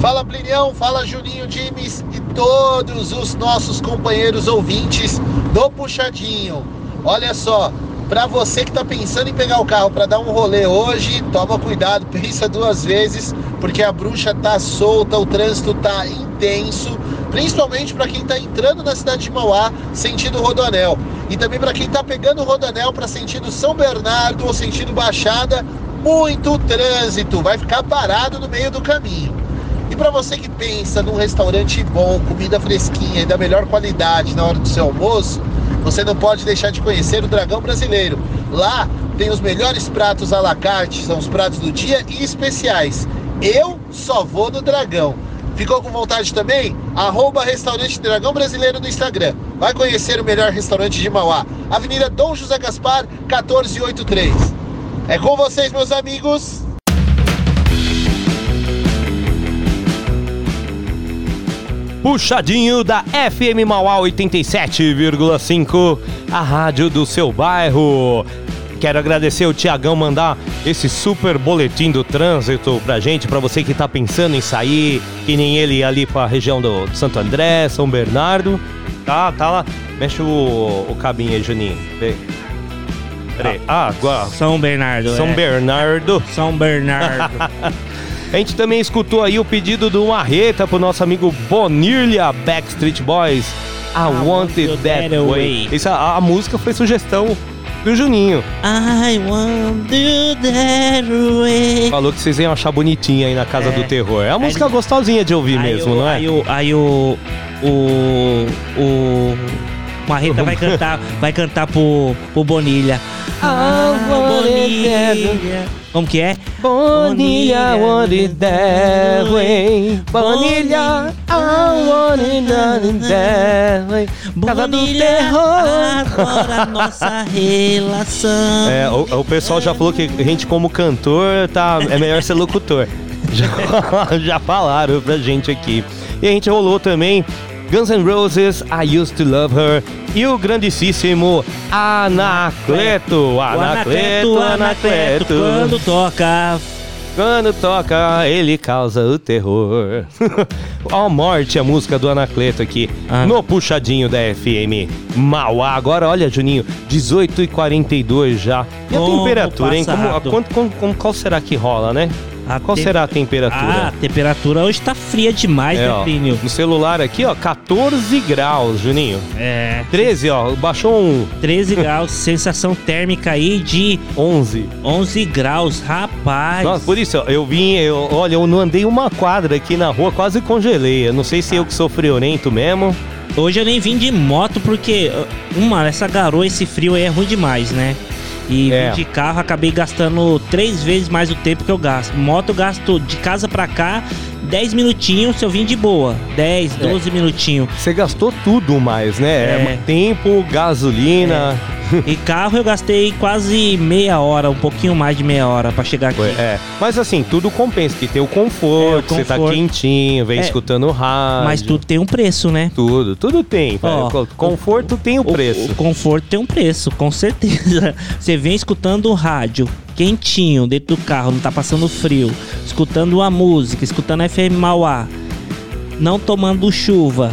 Fala Plinião, fala Juninho Dimes e todos os nossos companheiros ouvintes do Puxadinho. Olha só, para você que tá pensando em pegar o carro para dar um rolê hoje, toma cuidado, pensa duas vezes, porque a bruxa tá solta, o trânsito tá intenso, principalmente para quem tá entrando na cidade de Mauá, sentido Rodoanel. E também para quem tá pegando o Rodoanel para sentido São Bernardo ou sentido Baixada, muito trânsito, vai ficar parado no meio do caminho. E para você que pensa num restaurante bom, comida fresquinha e da melhor qualidade na hora do seu almoço, você não pode deixar de conhecer o Dragão Brasileiro. Lá tem os melhores pratos à la carte, são os pratos do dia e especiais. Eu só vou no Dragão. Ficou com vontade também? Arroba Restaurante Dragão Brasileiro no Instagram. Vai conhecer o melhor restaurante de Mauá. Avenida Dom José Gaspar, 1483. É com vocês, meus amigos. Puxadinho da FM Mauá 87,5, a rádio do seu bairro. Quero agradecer o Tiagão mandar esse super boletim do trânsito pra gente, pra você que tá pensando em sair, que nem ele ali pra região do Santo André, São Bernardo. Tá, tá lá. Mexe o, o cabinho aí, Juninho. Vê. Peraí. Ah, agora. São Bernardo. São é. Bernardo. São Bernardo. A gente também escutou aí o pedido do Marreta pro nosso amigo Bonilha Backstreet Boys. I, want it that, that way. way. Essa, a, a música foi sugestão do Juninho. I want you that way. Falou que vocês iam achar bonitinha aí na Casa É. do Terror. É uma Aí música gostosinha de ouvir mesmo, o- não é? Aí o. Aí o. O. O. Marreta vai cantar, vai cantar pro, pro Bonilha. Ah, Bonilha. Como que é? Bonilha, I want it that way. Bonilha, I want it that way. Casa do Bonilha, Terror. agora nossa relação. É, o, o pessoal já falou que a gente como cantor tá, é melhor ser locutor. Já, já falaram pra gente aqui. E a gente rolou também Guns N' Roses, I Used to Love Her e o grandíssimo Anacleto. Anacleto, Anacleto. Quando toca. Quando toca, ele causa o terror. Ó, morte, a música do Anacleto aqui, no puxadinho da FM Mauá. Agora, olha, Juninho, 18 e 42 já. E a Como temperatura, hein? Como, como- como- qual será que rola, né? Qual te- será a temperatura? Ah, a temperatura hoje tá fria demais, É, né, Plínio? no celular aqui, ó, 14 graus, Juninho. É. 13, ó, baixou um. 13 graus, sensação térmica aí de 11. 11 graus, rapaz. Nossa, por isso, ó, eu vim, eu, olha, eu não andei uma quadra aqui na rua, quase congelei. Eu não sei se eu que sou friorento mesmo. Hoje eu nem vim de moto porque, uma, essa garoa, esse frio aí é ruim demais, né? E É. de carro, acabei gastando três vezes mais o tempo que eu gasto. Moto eu gasto de casa pra cá, 10 minutinhos eu vim de boa. 10, 12 minutinhos. Você gastou tudo mais, né? É. Tempo, gasolina. E carro eu gastei quase meia hora, um pouquinho mais de meia hora pra chegar aqui. É, mas assim, tudo compensa, que tem o conforto, É, o você tá conforto. quentinho, vem É, escutando o rádio. Mas tudo tem um preço, né? Tudo, tudo tem. Ó, conforto tem o preço. O conforto tem um preço, com certeza. Você vem escutando o rádio, quentinho, dentro do carro, não tá passando frio, escutando uma música, escutando FM Mauá, não tomando chuva.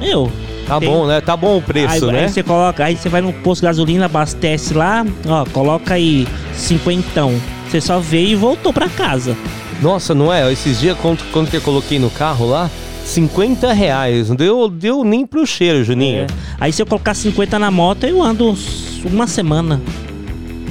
Meu. Tá tem- bom, né? Tá bom o preço, aí, né? Aí você coloca, aí você vai no posto de gasolina, abastece lá, ó, coloca aí cinquentão. Você só veio e voltou pra casa. Nossa, não é? Esses dias, quanto, quanto que eu coloquei no carro lá? 50 reais. Não deu, deu nem pro cheiro, Juninho. É. Aí se eu colocar 50 na moto, eu ando uma semana.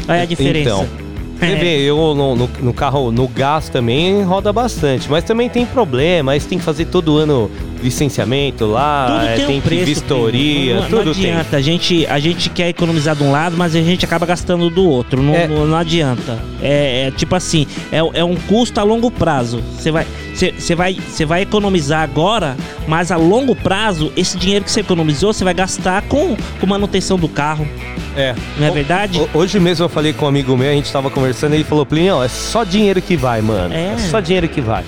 Olha a diferença. Então, você É. vê, eu no, no- no carro, no gás também roda bastante, mas também tem problema, aí você tem que fazer todo ano licenciamento lá, Tudo é, tem, tem um preço. vistoria, não, tudo não tem. adianta. A gente, a gente quer economizar de um lado, mas a gente acaba gastando do outro. Não, É. não, não adianta. É, é tipo assim, é, é um custo a longo prazo. Você vai, você vai, você vai economizar agora, mas a longo prazo, esse dinheiro que você economizou, você vai gastar com, com manutenção do carro. É. Não é verdade? Ho- Hoje mesmo eu falei com um amigo meu, a gente tava conversando, ele falou, Plínio, é só dinheiro que vai, mano. É. só dinheiro que vai.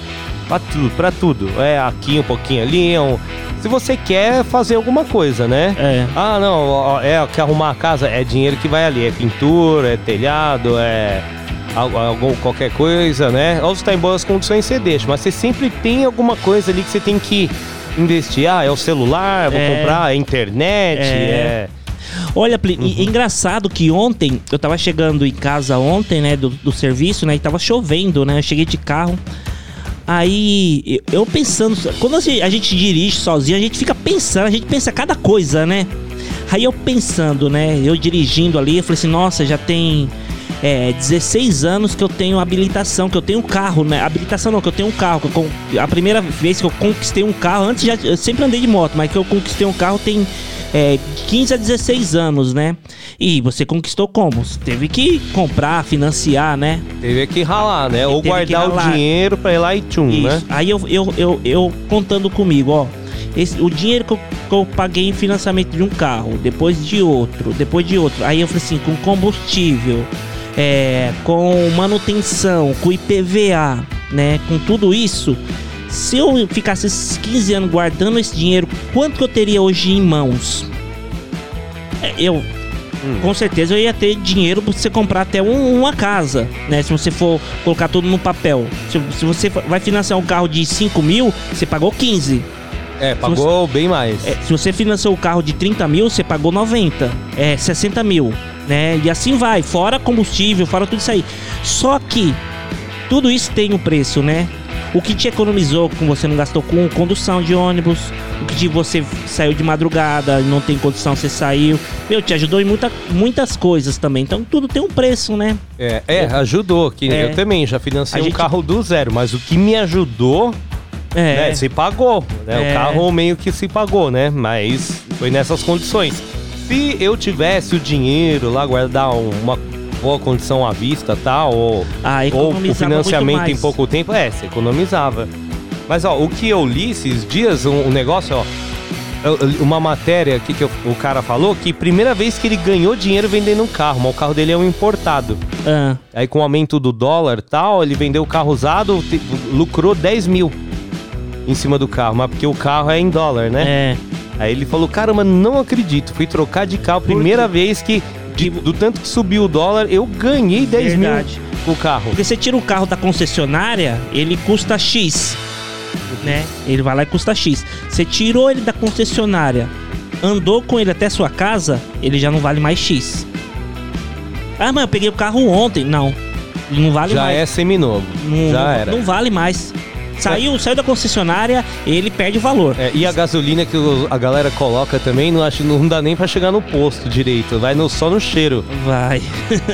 Pra tudo, pra tudo. É aqui um pouquinho ali, é um... Se você quer fazer alguma coisa, né? É. Ah, não, ó, é, quer arrumar a casa, é dinheiro que vai ali. É pintura, é telhado, é al- algum, qualquer coisa, né? Ou você tá em boas condições, você deixa. Mas você sempre tem alguma coisa ali que você tem que investir. Ah, é o celular, vou É. comprar, é internet, É. é... Olha, Pli, e- engraçado que ontem, eu tava chegando em casa ontem, né, do, do serviço, né, e tava chovendo, né, eu cheguei de carro, aí eu- pensando, quando a gente, dirige sozinho, a gente fica pensando, a gente pensa cada coisa, né, aí eu pensando, né, eu dirigindo ali, eu falei assim, nossa, já tem é, 16 anos que eu tenho habilitação, que eu tenho um carro, né? Habilitação não, que eu tenho um carro. Eu a primeira vez que eu conquistei um carro, antes já, eu sempre andei de moto, mas que eu conquistei um carro tem é, 15 a 16 anos, né? E você conquistou como? Você teve que comprar, financiar, né? Teve que ralar, né? Ou guardar o dinheiro pra ir lá e tchum, Isso. né? Aí eu, eu, eu, eu contando comigo, ó. Esse, o dinheiro que eu, que eu paguei em financiamento de um carro, depois de outro, depois de outro. Aí eu falei assim, com combustível, é, com manutenção, com IPVA, né? Com tudo isso, se eu ficasse esses 15 anos guardando esse dinheiro, quanto que eu teria hoje em mãos? É, Eu, com certeza eu ia ter dinheiro pra você comprar até um- uma casa, né? Se você for colocar tudo no papel. Se, se você vai financiar um carro de 5 mil, você pagou 15. É, pagou bem mais. É, se você financiou o carro de 30 mil, você pagou 90. É, 60 mil, né? E assim vai, fora combustível, fora tudo isso aí. Só que tudo isso tem um preço, né? O que te economizou, com você não gastou com condução de ônibus, o que você saiu de madrugada, não tem condição, você saiu. Meu, te ajudou em muita, muitas coisas também. Então tudo tem um preço, né? É, é, ajudou. Que É. Eu também já financei A um gente- carro do zero, mas o que me ajudou, É. né, se pagou. Né? É. O carro meio que se pagou, né? Mas foi nessas condições. Se eu tivesse o dinheiro lá, guardar um- uma boa condição à vista tal, ou, Ah, ou o financiamento em pouco tempo, é, você economizava. Mas ó, o que eu li esses dias, um, um negócio, ó. Uma matéria aqui que eu- o cara falou que primeira vez que ele ganhou dinheiro vendendo um carro, mas o carro dele é um importado. Ah. Aí com o aumento do dólar tal, ele vendeu o carro usado, lucrou 10 mil em cima do carro, mas porque o carro é em dólar, né? É. Aí ele falou, caramba, não acredito, fui trocar de carro, primeira vez que, do tanto que subiu o dólar, eu ganhei 10 Verdade. mil com o carro. Porque você tira o carro da concessionária, ele custa X, né? Ele vai lá e custa X. Você tirou ele da concessionária, andou com ele até sua casa, ele já não vale mais X. Ah, mas eu peguei o carro ontem. Não, ele não vale Já mais. é seminovo, Não, já não- era. não vale mais. Saiu, saiu da concessionária, ele perde o valor. É, e a gasolina que o- a galera coloca também, não, acho, não dá nem pra chegar no posto direito, vai no- só no cheiro. Vai.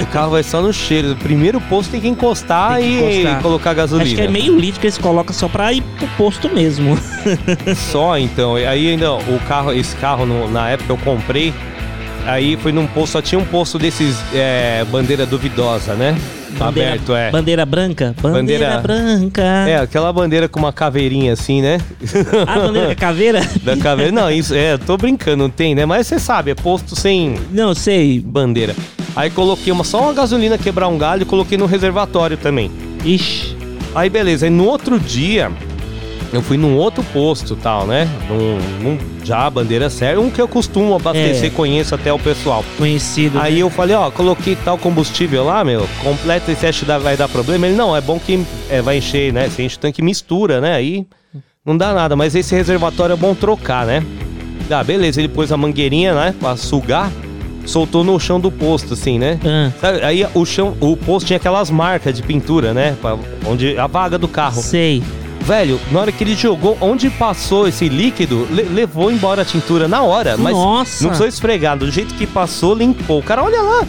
O carro vai só no cheiro. O primeiro posto tem que encostar Tem que e encostar. colocar gasolina. Acho que é meio litro que eles colocam só pra ir pro posto mesmo. Só então. E Aí ainda o carro, esse carro no- na época eu comprei. Aí foi num posto, só tinha um posto desses é, bandeira duvidosa, né? Bandeira- aberto, é. Bandeira branca? Bandeira, branca. É, aquela bandeira com uma caveirinha assim, né? Ah, bandeira com a caveira? Da caveira. Não, isso é, tô brincando, não tem, né? Mas você sabe, é posto sem. Não, sei. Bandeira. Aí coloquei uma, só uma gasolina quebrar um galho e coloquei no reservatório também. Ixi. Aí beleza, aí no outro dia eu fui num outro posto tal, né? Num, num- já bandeira séria, um que eu costumo abastecer, É. conheço até o pessoal. Conhecido. Aí eu falei, ó, coloquei tal combustível lá, meu, completa e você que dá- vai dar problema? Ele, não, é bom que é, vai encher, né? Se enche o tanque, mistura, né? Aí não dá nada, mas esse reservatório é bom trocar, né? Ah, beleza, ele pôs a mangueirinha, né, pra sugar, soltou no chão do posto, assim, né? Ah. Sabe, aí o chão, o posto tinha aquelas marcas de pintura, né? pra- onde a vaga do carro. Sei. Velho, na hora que ele jogou, onde passou esse líquido, le- levou embora a tintura na hora. Mas Nossa. não precisou esfregar. Do jeito que passou, limpou. O cara, olha lá.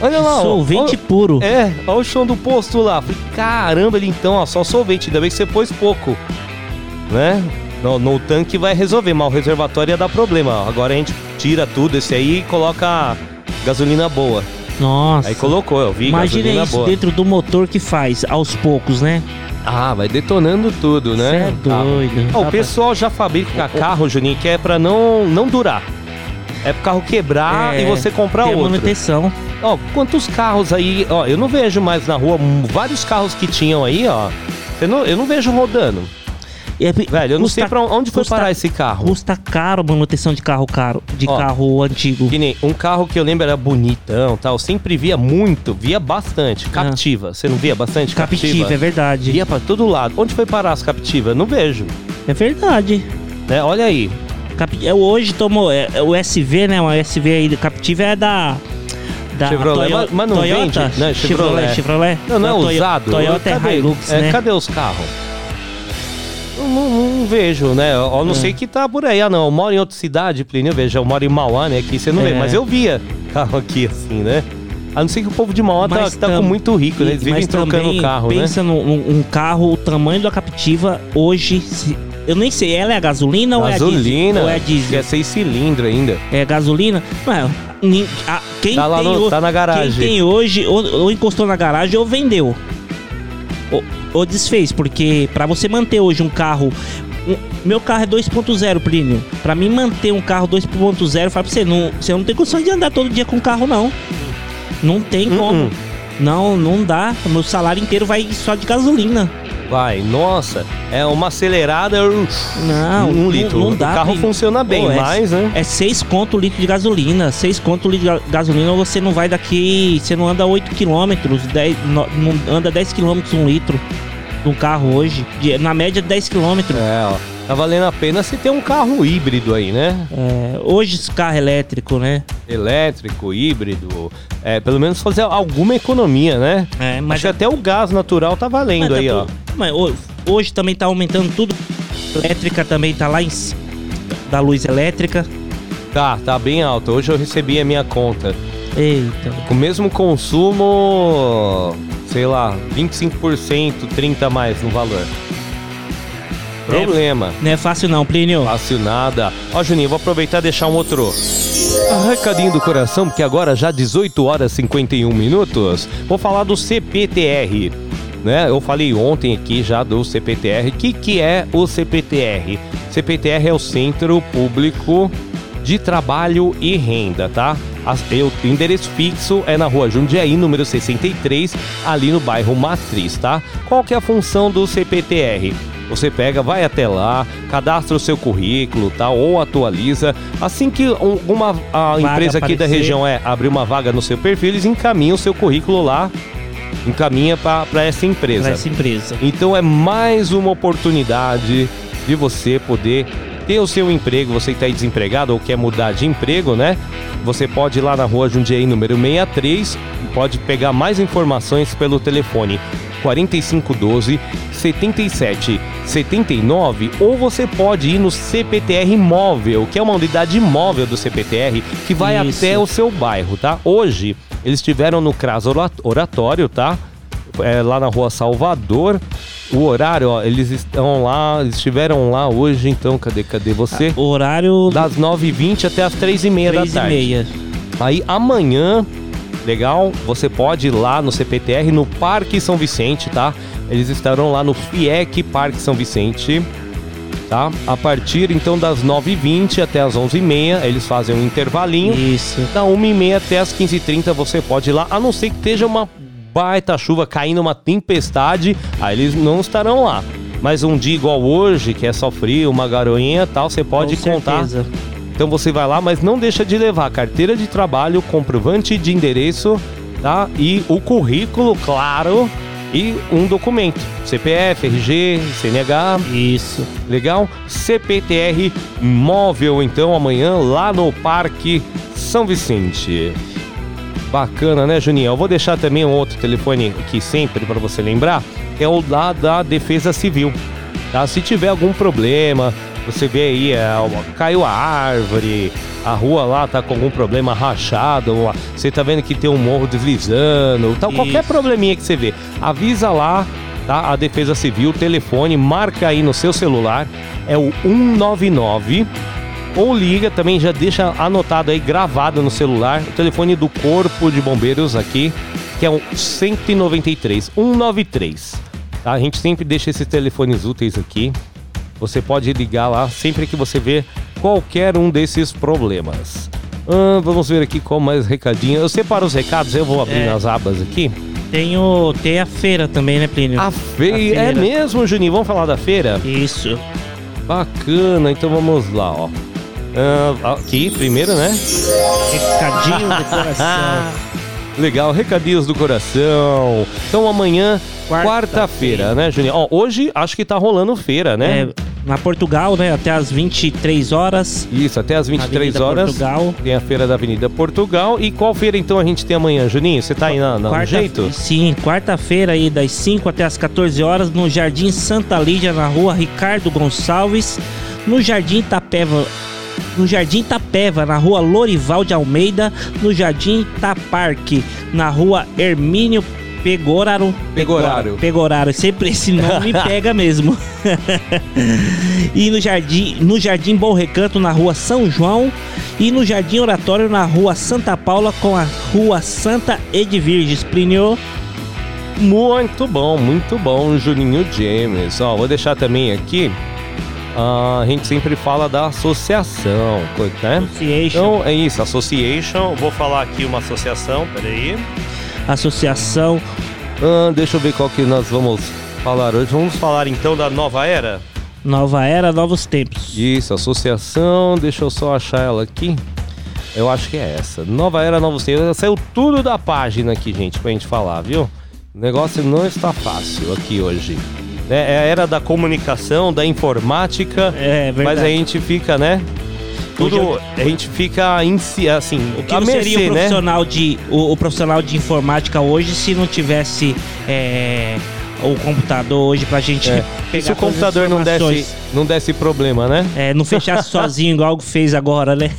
Olha lá. Solvente Ó, puro. É, olha o chão do posto lá. Falei, caramba, ele então, ó, só solvente. Ainda bem que você pôs pouco. Né? No, no tanque vai resolver, mas o reservatório ia dar problema. ó. Agora a gente tira tudo esse aí e coloca gasolina boa. Nossa. Aí colocou, eu vi Imagina isso boa. dentro do motor que faz aos poucos, né? Ah, vai detonando tudo, né? Cê é doido. Ah, o Rapaz. pessoal já fabrica carro, Juninho, que é pra não, não durar. É pro carro quebrar É, e você comprar outro. manutenção. Ó, quantos carros aí, ó, eu não vejo mais na rua, hum, vários carros que tinham aí, ó. Eu não, eu não vejo rodando. Velho, eu não sei pra onde foi custa- parar esse carro. Custa caro a manutenção de carro caro, de Ó, carro antigo. Que nem um carro que eu lembro era bonitão tal. Sempre via muito, via bastante. Captiva. Você não via bastante? Ah. Captiva, é verdade. Via pra todo lado. Onde foi parar as captivas? Não vejo. É verdade. Né? Olha aí. Cap- é, Hoje tomou. É, é o SV, né? Uma SV aí Captiva é da. Da Chevrolet, Toyo- mas, não Toyota? vende? Né? Chevrolet. Chevrolet. Não, não é usado. Toyota é Hilux, é, né? Cadê os carros? Não, não vejo, né? Eu não É. sei que tá por aí. Ah, não. Eu moro em outra cidade, Plínio. Veja, eu moro em Mauá, né? Aqui você não vê. É. Mas eu via carro aqui assim, né? A não ser que o povo de Mauá tá, Mas tá tam- com muito rico, né? Eles vivem trocando carro, pensa né? num num- um carro, o tamanho da Captiva hoje. se- eu nem sei, ela é a gasolina, ou é a diesel? Gasolina. Ou é a diesel? É seis cilindros ainda. É gasolina? Não, a- quem Tá lá no- tá na garagem. Quem tem hoje, ou, ou encostou na garagem ou vendeu. Ou, ou desfez, porque pra você manter hoje um carro. meu carro é 2.0, Plínio. Pra mim manter um carro 2.0, eu falo pra você, não, você não tem condições de andar todo dia com carro, não. Não tem Uh-uh. como. Não, não dá. Meu salário inteiro vai só de gasolina. Vai, nossa. É uma acelerada. Não, um litro. Não, dá. O carro Plínio. funciona bem, Pô, é- mas, né? É 6 conto o litro de gasolina. 6 conto o litro de ga- gasolina, você não vai daqui. Você não anda 8 quilômetros, 10, no- não anda 10 quilômetros um litro de um carro hoje. De- na média, 10 quilômetros. É, ó. Tá valendo a pena se ter um carro híbrido aí, né? É, hoje esse carro elétrico, né? Elétrico, híbrido. É, pelo menos fazer alguma economia, né? É, mas Acho que até o gás natural tá valendo Mas aí, tá ó. Mas ho- hoje também tá aumentando tudo. Elétrica também tá lá em c- da luz elétrica. Tá, tá bem alto. Hoje eu recebi a minha conta. Eita. Com o mesmo consumo, sei lá, 25%, 30% a mais no valor. Problema. Não é fácil não, Plínio. Fácil nada. Ó, Juninho, vou aproveitar e deixar um outro recadinho do coração, porque agora já 18 horas e 51 minutos. Vou falar do CPTR. Né? Eu falei ontem aqui já do CPTR. O que, que é o CPTR? CPTR é o Centro Público de Trabalho e Renda, tá? O endereço fixo é na rua Jundiaí, número 63, ali no bairro Matriz, tá? Qual que é a função do CPTR? Você pega, vai até lá, cadastra o seu currículo, tá? Ou atualiza. Assim que um- uma a Vaga empresa aqui da aparecer. região é abrir uma vaga no seu perfil, eles encaminham o seu currículo lá, encaminha para essa empresa. Pra essa empresa. Então é mais uma oportunidade de você poder ter o seu emprego, você que está desempregado ou quer mudar de emprego, né? Você pode ir lá na rua Jundiaí número 63 e pode pegar mais informações pelo telefone 4512 77 79 ou você pode ir no CPTR Móvel, que é uma unidade móvel do CPTR que vai Isso. até o seu bairro, tá? Hoje eles estiveram no CRAS Ora- Oratório, tá? É, lá na rua Salvador. O horário, ó, eles estão lá, eles estiveram lá hoje, então, cadê, cadê você? O horário Das 9h20 até as 3h30 da Três e tarde. meia. Aí amanhã legal? Você pode ir lá no CPTR, no Parque São Vicente, tá? Eles estarão lá no FIEC Parque São Vicente, tá? A partir então das 9h20 até as 11h30, eles fazem um intervalinho. Isso. Da 1h30 até as 15h30 você pode ir lá, a não ser que esteja uma baita chuva caindo, uma tempestade, aí eles não estarão lá. Mas um dia igual hoje, que é só frio, uma garoinha tal, você pode Com contar. certeza. Então você vai lá, mas não deixa de levar carteira de trabalho, comprovante de endereço, tá? E o currículo, claro, e um documento. CPF, RG, CNH. Isso. Legal? CPTR móvel, então, amanhã lá no Parque São Vicente. Bacana, né, Juninho? Eu vou deixar também um outro telefone aqui sempre para você lembrar, é o lá da Defesa Civil. Tá? Se tiver algum problema, você vê aí, é, caiu a árvore, a rua lá tá com algum problema rachado, você tá vendo que tem um morro deslizando, tal, qualquer probleminha que você vê, avisa lá, tá? A Defesa Civil, telefone, marca aí no seu celular, é o 199 ou liga também, já deixa anotado aí, gravado no celular, o telefone do Corpo de Bombeiros aqui, que é o 193, 193. Tá? A gente sempre deixa esses telefones úteis aqui. Você pode ligar lá sempre que você vê qualquer um desses problemas. Ah, vamos ver aqui qual mais recadinho. Eu separo os recados, eu vou abrir É. nas abas aqui. Tem, o, tem a feira também, né, Plínio? A feira. É mesmo, Juninho? Vamos falar da feira? Isso. Bacana, então vamos lá, ó. Ah, aqui, primeiro, né? Recadinho do coração. Legal, recadinhos do coração. Então amanhã, quarta-feira, né, Juninho? Ó, hoje acho que tá rolando feira, né? É, na Portugal, né? Até as 23 horas. Isso, até as 23 Avenida horas. Portugal. Tem a feira da Avenida Portugal. E qual feira então a gente tem amanhã, Juninho? Você tá aí na, na, no Quarta- jeito? Sim, quarta-feira aí das 5 até as 14 horas no Jardim Santa Lídia, na rua Ricardo Gonçalves, no Jardim Itapeva, no Jardim Itapeva, na rua Lorival de Almeida, no Jardim Itaparque, na rua Hermínio Pegoraro. Pegoraro. Pegoraro, sempre esse nome pega mesmo. e no Jardim, no Jardim Bom Recanto, na rua São João. E no Jardim Oratório, na rua Santa Paula, com a rua Santa Edvirges. Plínio. Muito bom, muito bom, Juninho James. Ó, vou deixar também aqui. Ah, a gente sempre fala da associação, né? Association. Então é isso, association. Vou falar aqui uma associação, peraí. Associação. Ah, deixa eu ver qual que nós vamos falar hoje. Vamos falar então da nova era? Nova era, novos tempos. Isso, associação. Deixa eu só achar ela aqui. Eu acho que é essa. Nova era, novos tempos. Saiu tudo da página aqui, gente, pra gente falar, viu? O negócio não está fácil aqui hoje. É é a era da comunicação, da informática. É verdade. Mas a gente fica, né? Tudo, a gente fica em si, assim, O que a mercê, seria o né? profissional, de, o, o profissional de informática hoje se não tivesse é, o computador hoje pra gente É. pegar se o computador não desse, não desse problema, né? É, não fechasse sozinho igual fez agora, né?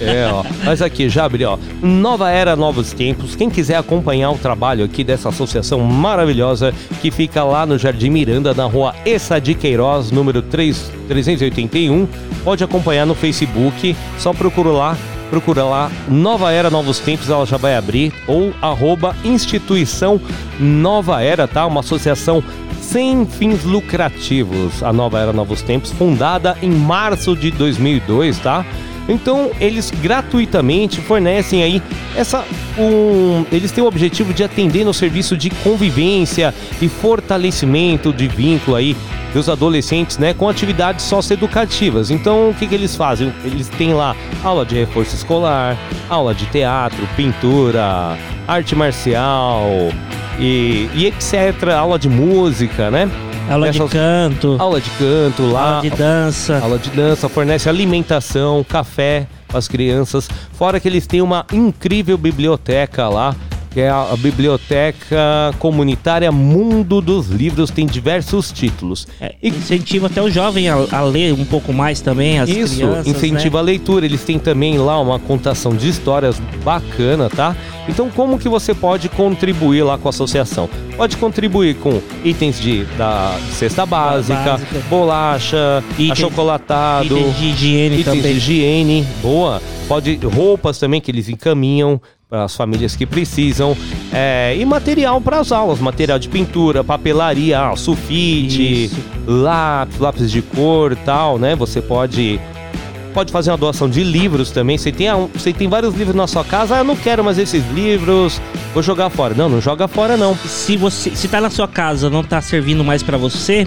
É, ó. Mas aqui, já abri, ó. Nova Era, Novos Tempos. Quem quiser acompanhar o trabalho aqui dessa associação maravilhosa que fica lá no Jardim Miranda, na rua Essa de Queiroz, número 3, 381, pode acompanhar no Facebook. Só procura lá. Procura lá, Nova Era Novos Tempos, ela já vai abrir, ou arroba instituição Nova Era, tá? Uma associação sem fins lucrativos, a Nova Era Novos Tempos, fundada em março de 2002, tá? Então, eles gratuitamente fornecem aí essa um, eles têm o objetivo de atender no serviço de convivência e fortalecimento de vínculo aí dos adolescentes, né, com atividades socioeducativas. Então, o que, que eles fazem? Eles têm lá aula de reforço escolar, aula de teatro, pintura, arte marcial e, e etc. Aula de música, né? Aula de canto. Aula de canto lá. Aula de dança. Aula de dança, fornece alimentação, café para as crianças. Fora que eles têm uma incrível biblioteca lá, que é a, Biblioteca Comunitária Mundo dos Livros, tem diversos títulos. É, incentiva até o jovem a, a ler um pouco mais também, as Isso, crianças, incentiva a leitura. Eles têm também lá uma contação de histórias bacana, tá? Então, como que você pode contribuir lá com a associação? Pode contribuir com itens de, da cesta básica, básica. bolacha, Itens- achocolatado, itens de higiene itens também. de higiene, boa. Pode roupas também que eles encaminham para as famílias que precisam. É, e material para as aulas, material de pintura, papelaria, ah, sulfite, lápis, lápis de cor tal, né? Você pode pode fazer uma doação de livros também. Você tem, você tem vários livros na sua casa, ah, eu não quero mais esses livros, vou jogar fora. Não, não joga fora não. Se você se tá na sua casa, não tá servindo mais pra você,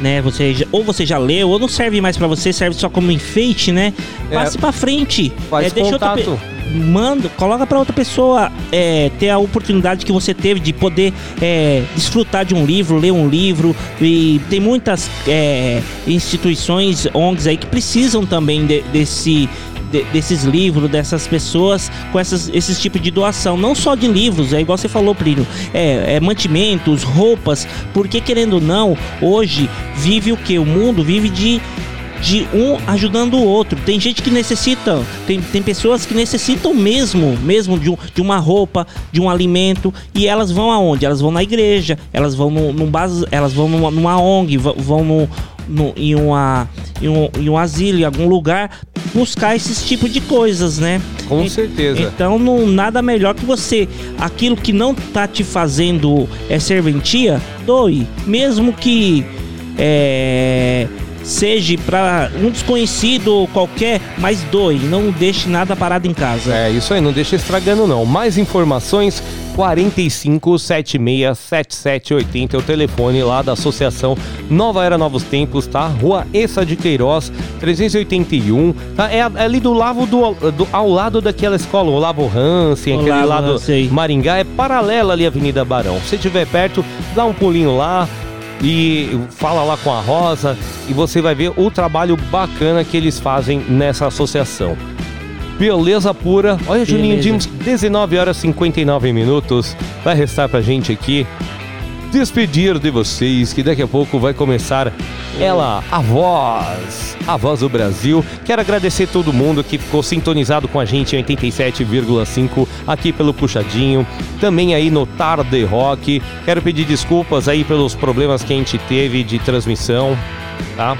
né? Você ou você já leu ou não serve mais pra você, serve só como enfeite, né? É. Passe pra frente. Faz É, deixa outra contato. Manda, coloca pra outra pessoa é, ter a oportunidade que você teve de poder é, desfrutar de um livro, ler um livro. E tem muitas é, instituições, ONGs aí que precisam também de- desse de- desses livros, dessas pessoas com essas, esses tipos de doação. Não só de livros, é igual você falou, Plínio. É, é mantimentos, roupas, porque querendo ou não, hoje vive o que? O mundo vive de. De um ajudando o outro. Tem gente que necessita, tem, tem pessoas que necessitam mesmo, mesmo de, um- de uma roupa, de um alimento, e elas vão aonde? Elas vão na igreja, elas vão num, num base, elas vão numa, numa ONG, vão, no, no- em, uma, em, um, em um asilo, em algum lugar, buscar esses tipos de coisas, né? Com En- certeza. Então, não, nada melhor que você, aquilo que não tá te fazendo é serventia, doe. Mesmo que é, seja para um desconhecido qualquer, mas doe. Não deixe nada parado em casa. É isso aí, não deixa estragando não. Mais informações 45 76 7780 é o telefone lá da Associação Nova Era Novos Tempos, tá? Rua Essa de Queiroz, 381, tá? É, é ali do lado do, do- ao lado daquela escola, o Lavo Hansen, aquele Olavo lado Hansen. Maringá, é paralela ali à Avenida Barão. Se estiver perto, dá um pulinho lá e fala lá com a Rosa e você vai ver o trabalho bacana que eles fazem nessa associação. Beleza pura. Olha, Juninho Beleza. Dimas, 19 horas e 59 minutos. Vai restar pra gente aqui despedir de vocês, que daqui a pouco vai começar ela, a voz, a voz do Brasil. Quero agradecer todo mundo que ficou sintonizado com a gente em 87,5 aqui pelo Puxadinho, também aí no Tarde Rock. Quero pedir desculpas aí pelos problemas que a gente teve de transmissão, tá?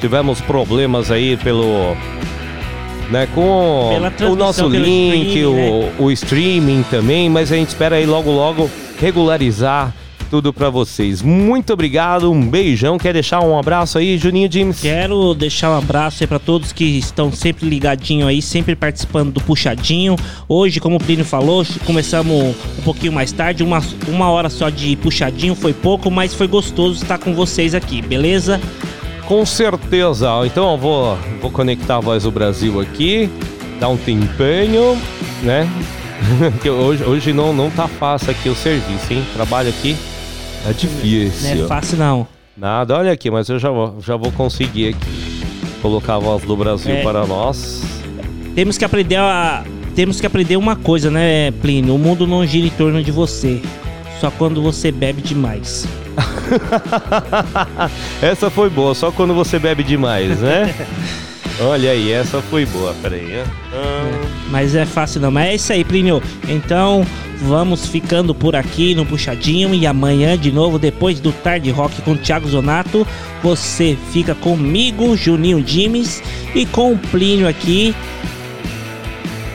Tivemos problemas aí pelo né, com o nosso link, streaming, o, né? o streaming também, mas a gente espera aí logo logo regularizar tudo pra vocês. Muito obrigado, um beijão. Quer deixar um abraço aí, Juninho James? Quero deixar um abraço aí pra todos que estão sempre ligadinho aí, sempre participando do Puxadinho. Hoje, como o Plínio falou, começamos um pouquinho mais tarde, uma, uma hora só de Puxadinho, foi pouco, mas foi gostoso estar com vocês aqui, beleza? Com certeza. Então eu vou, vou conectar a voz do Brasil aqui, dar um tempinho, né? hoje, hoje não, não tá fácil aqui o serviço, hein? Trabalho aqui é difícil. Não é fácil não. Nada, olha aqui, mas eu já vou, já vou conseguir aqui colocar a voz do Brasil É. para nós. Temos que aprender a. Temos que aprender uma coisa, né, Plínio? O mundo não gira em torno de você. Só quando você bebe demais. essa foi boa, só quando você bebe demais, né? Olha aí, essa foi boa. Peraí. hein? Mas é fácil não. Mas é isso aí, Plínio. Então, vamos ficando por aqui no Puxadinho. E amanhã, de novo, depois do Tarde Rock com o Thiago Zonato, você fica comigo, Juninho Dimes, e com o Plínio aqui.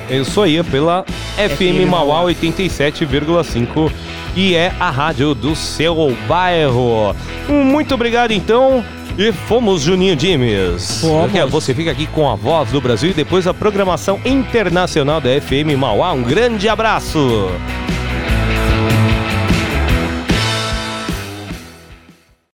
É Isso aí, pela FM Mauá 87,5 e é a rádio do seu bairro. Muito obrigado então. E fomos Juninho Dimes. Fomos. Você fica aqui com a voz do Brasil e depois a programação internacional da FM Mauá. Um grande abraço.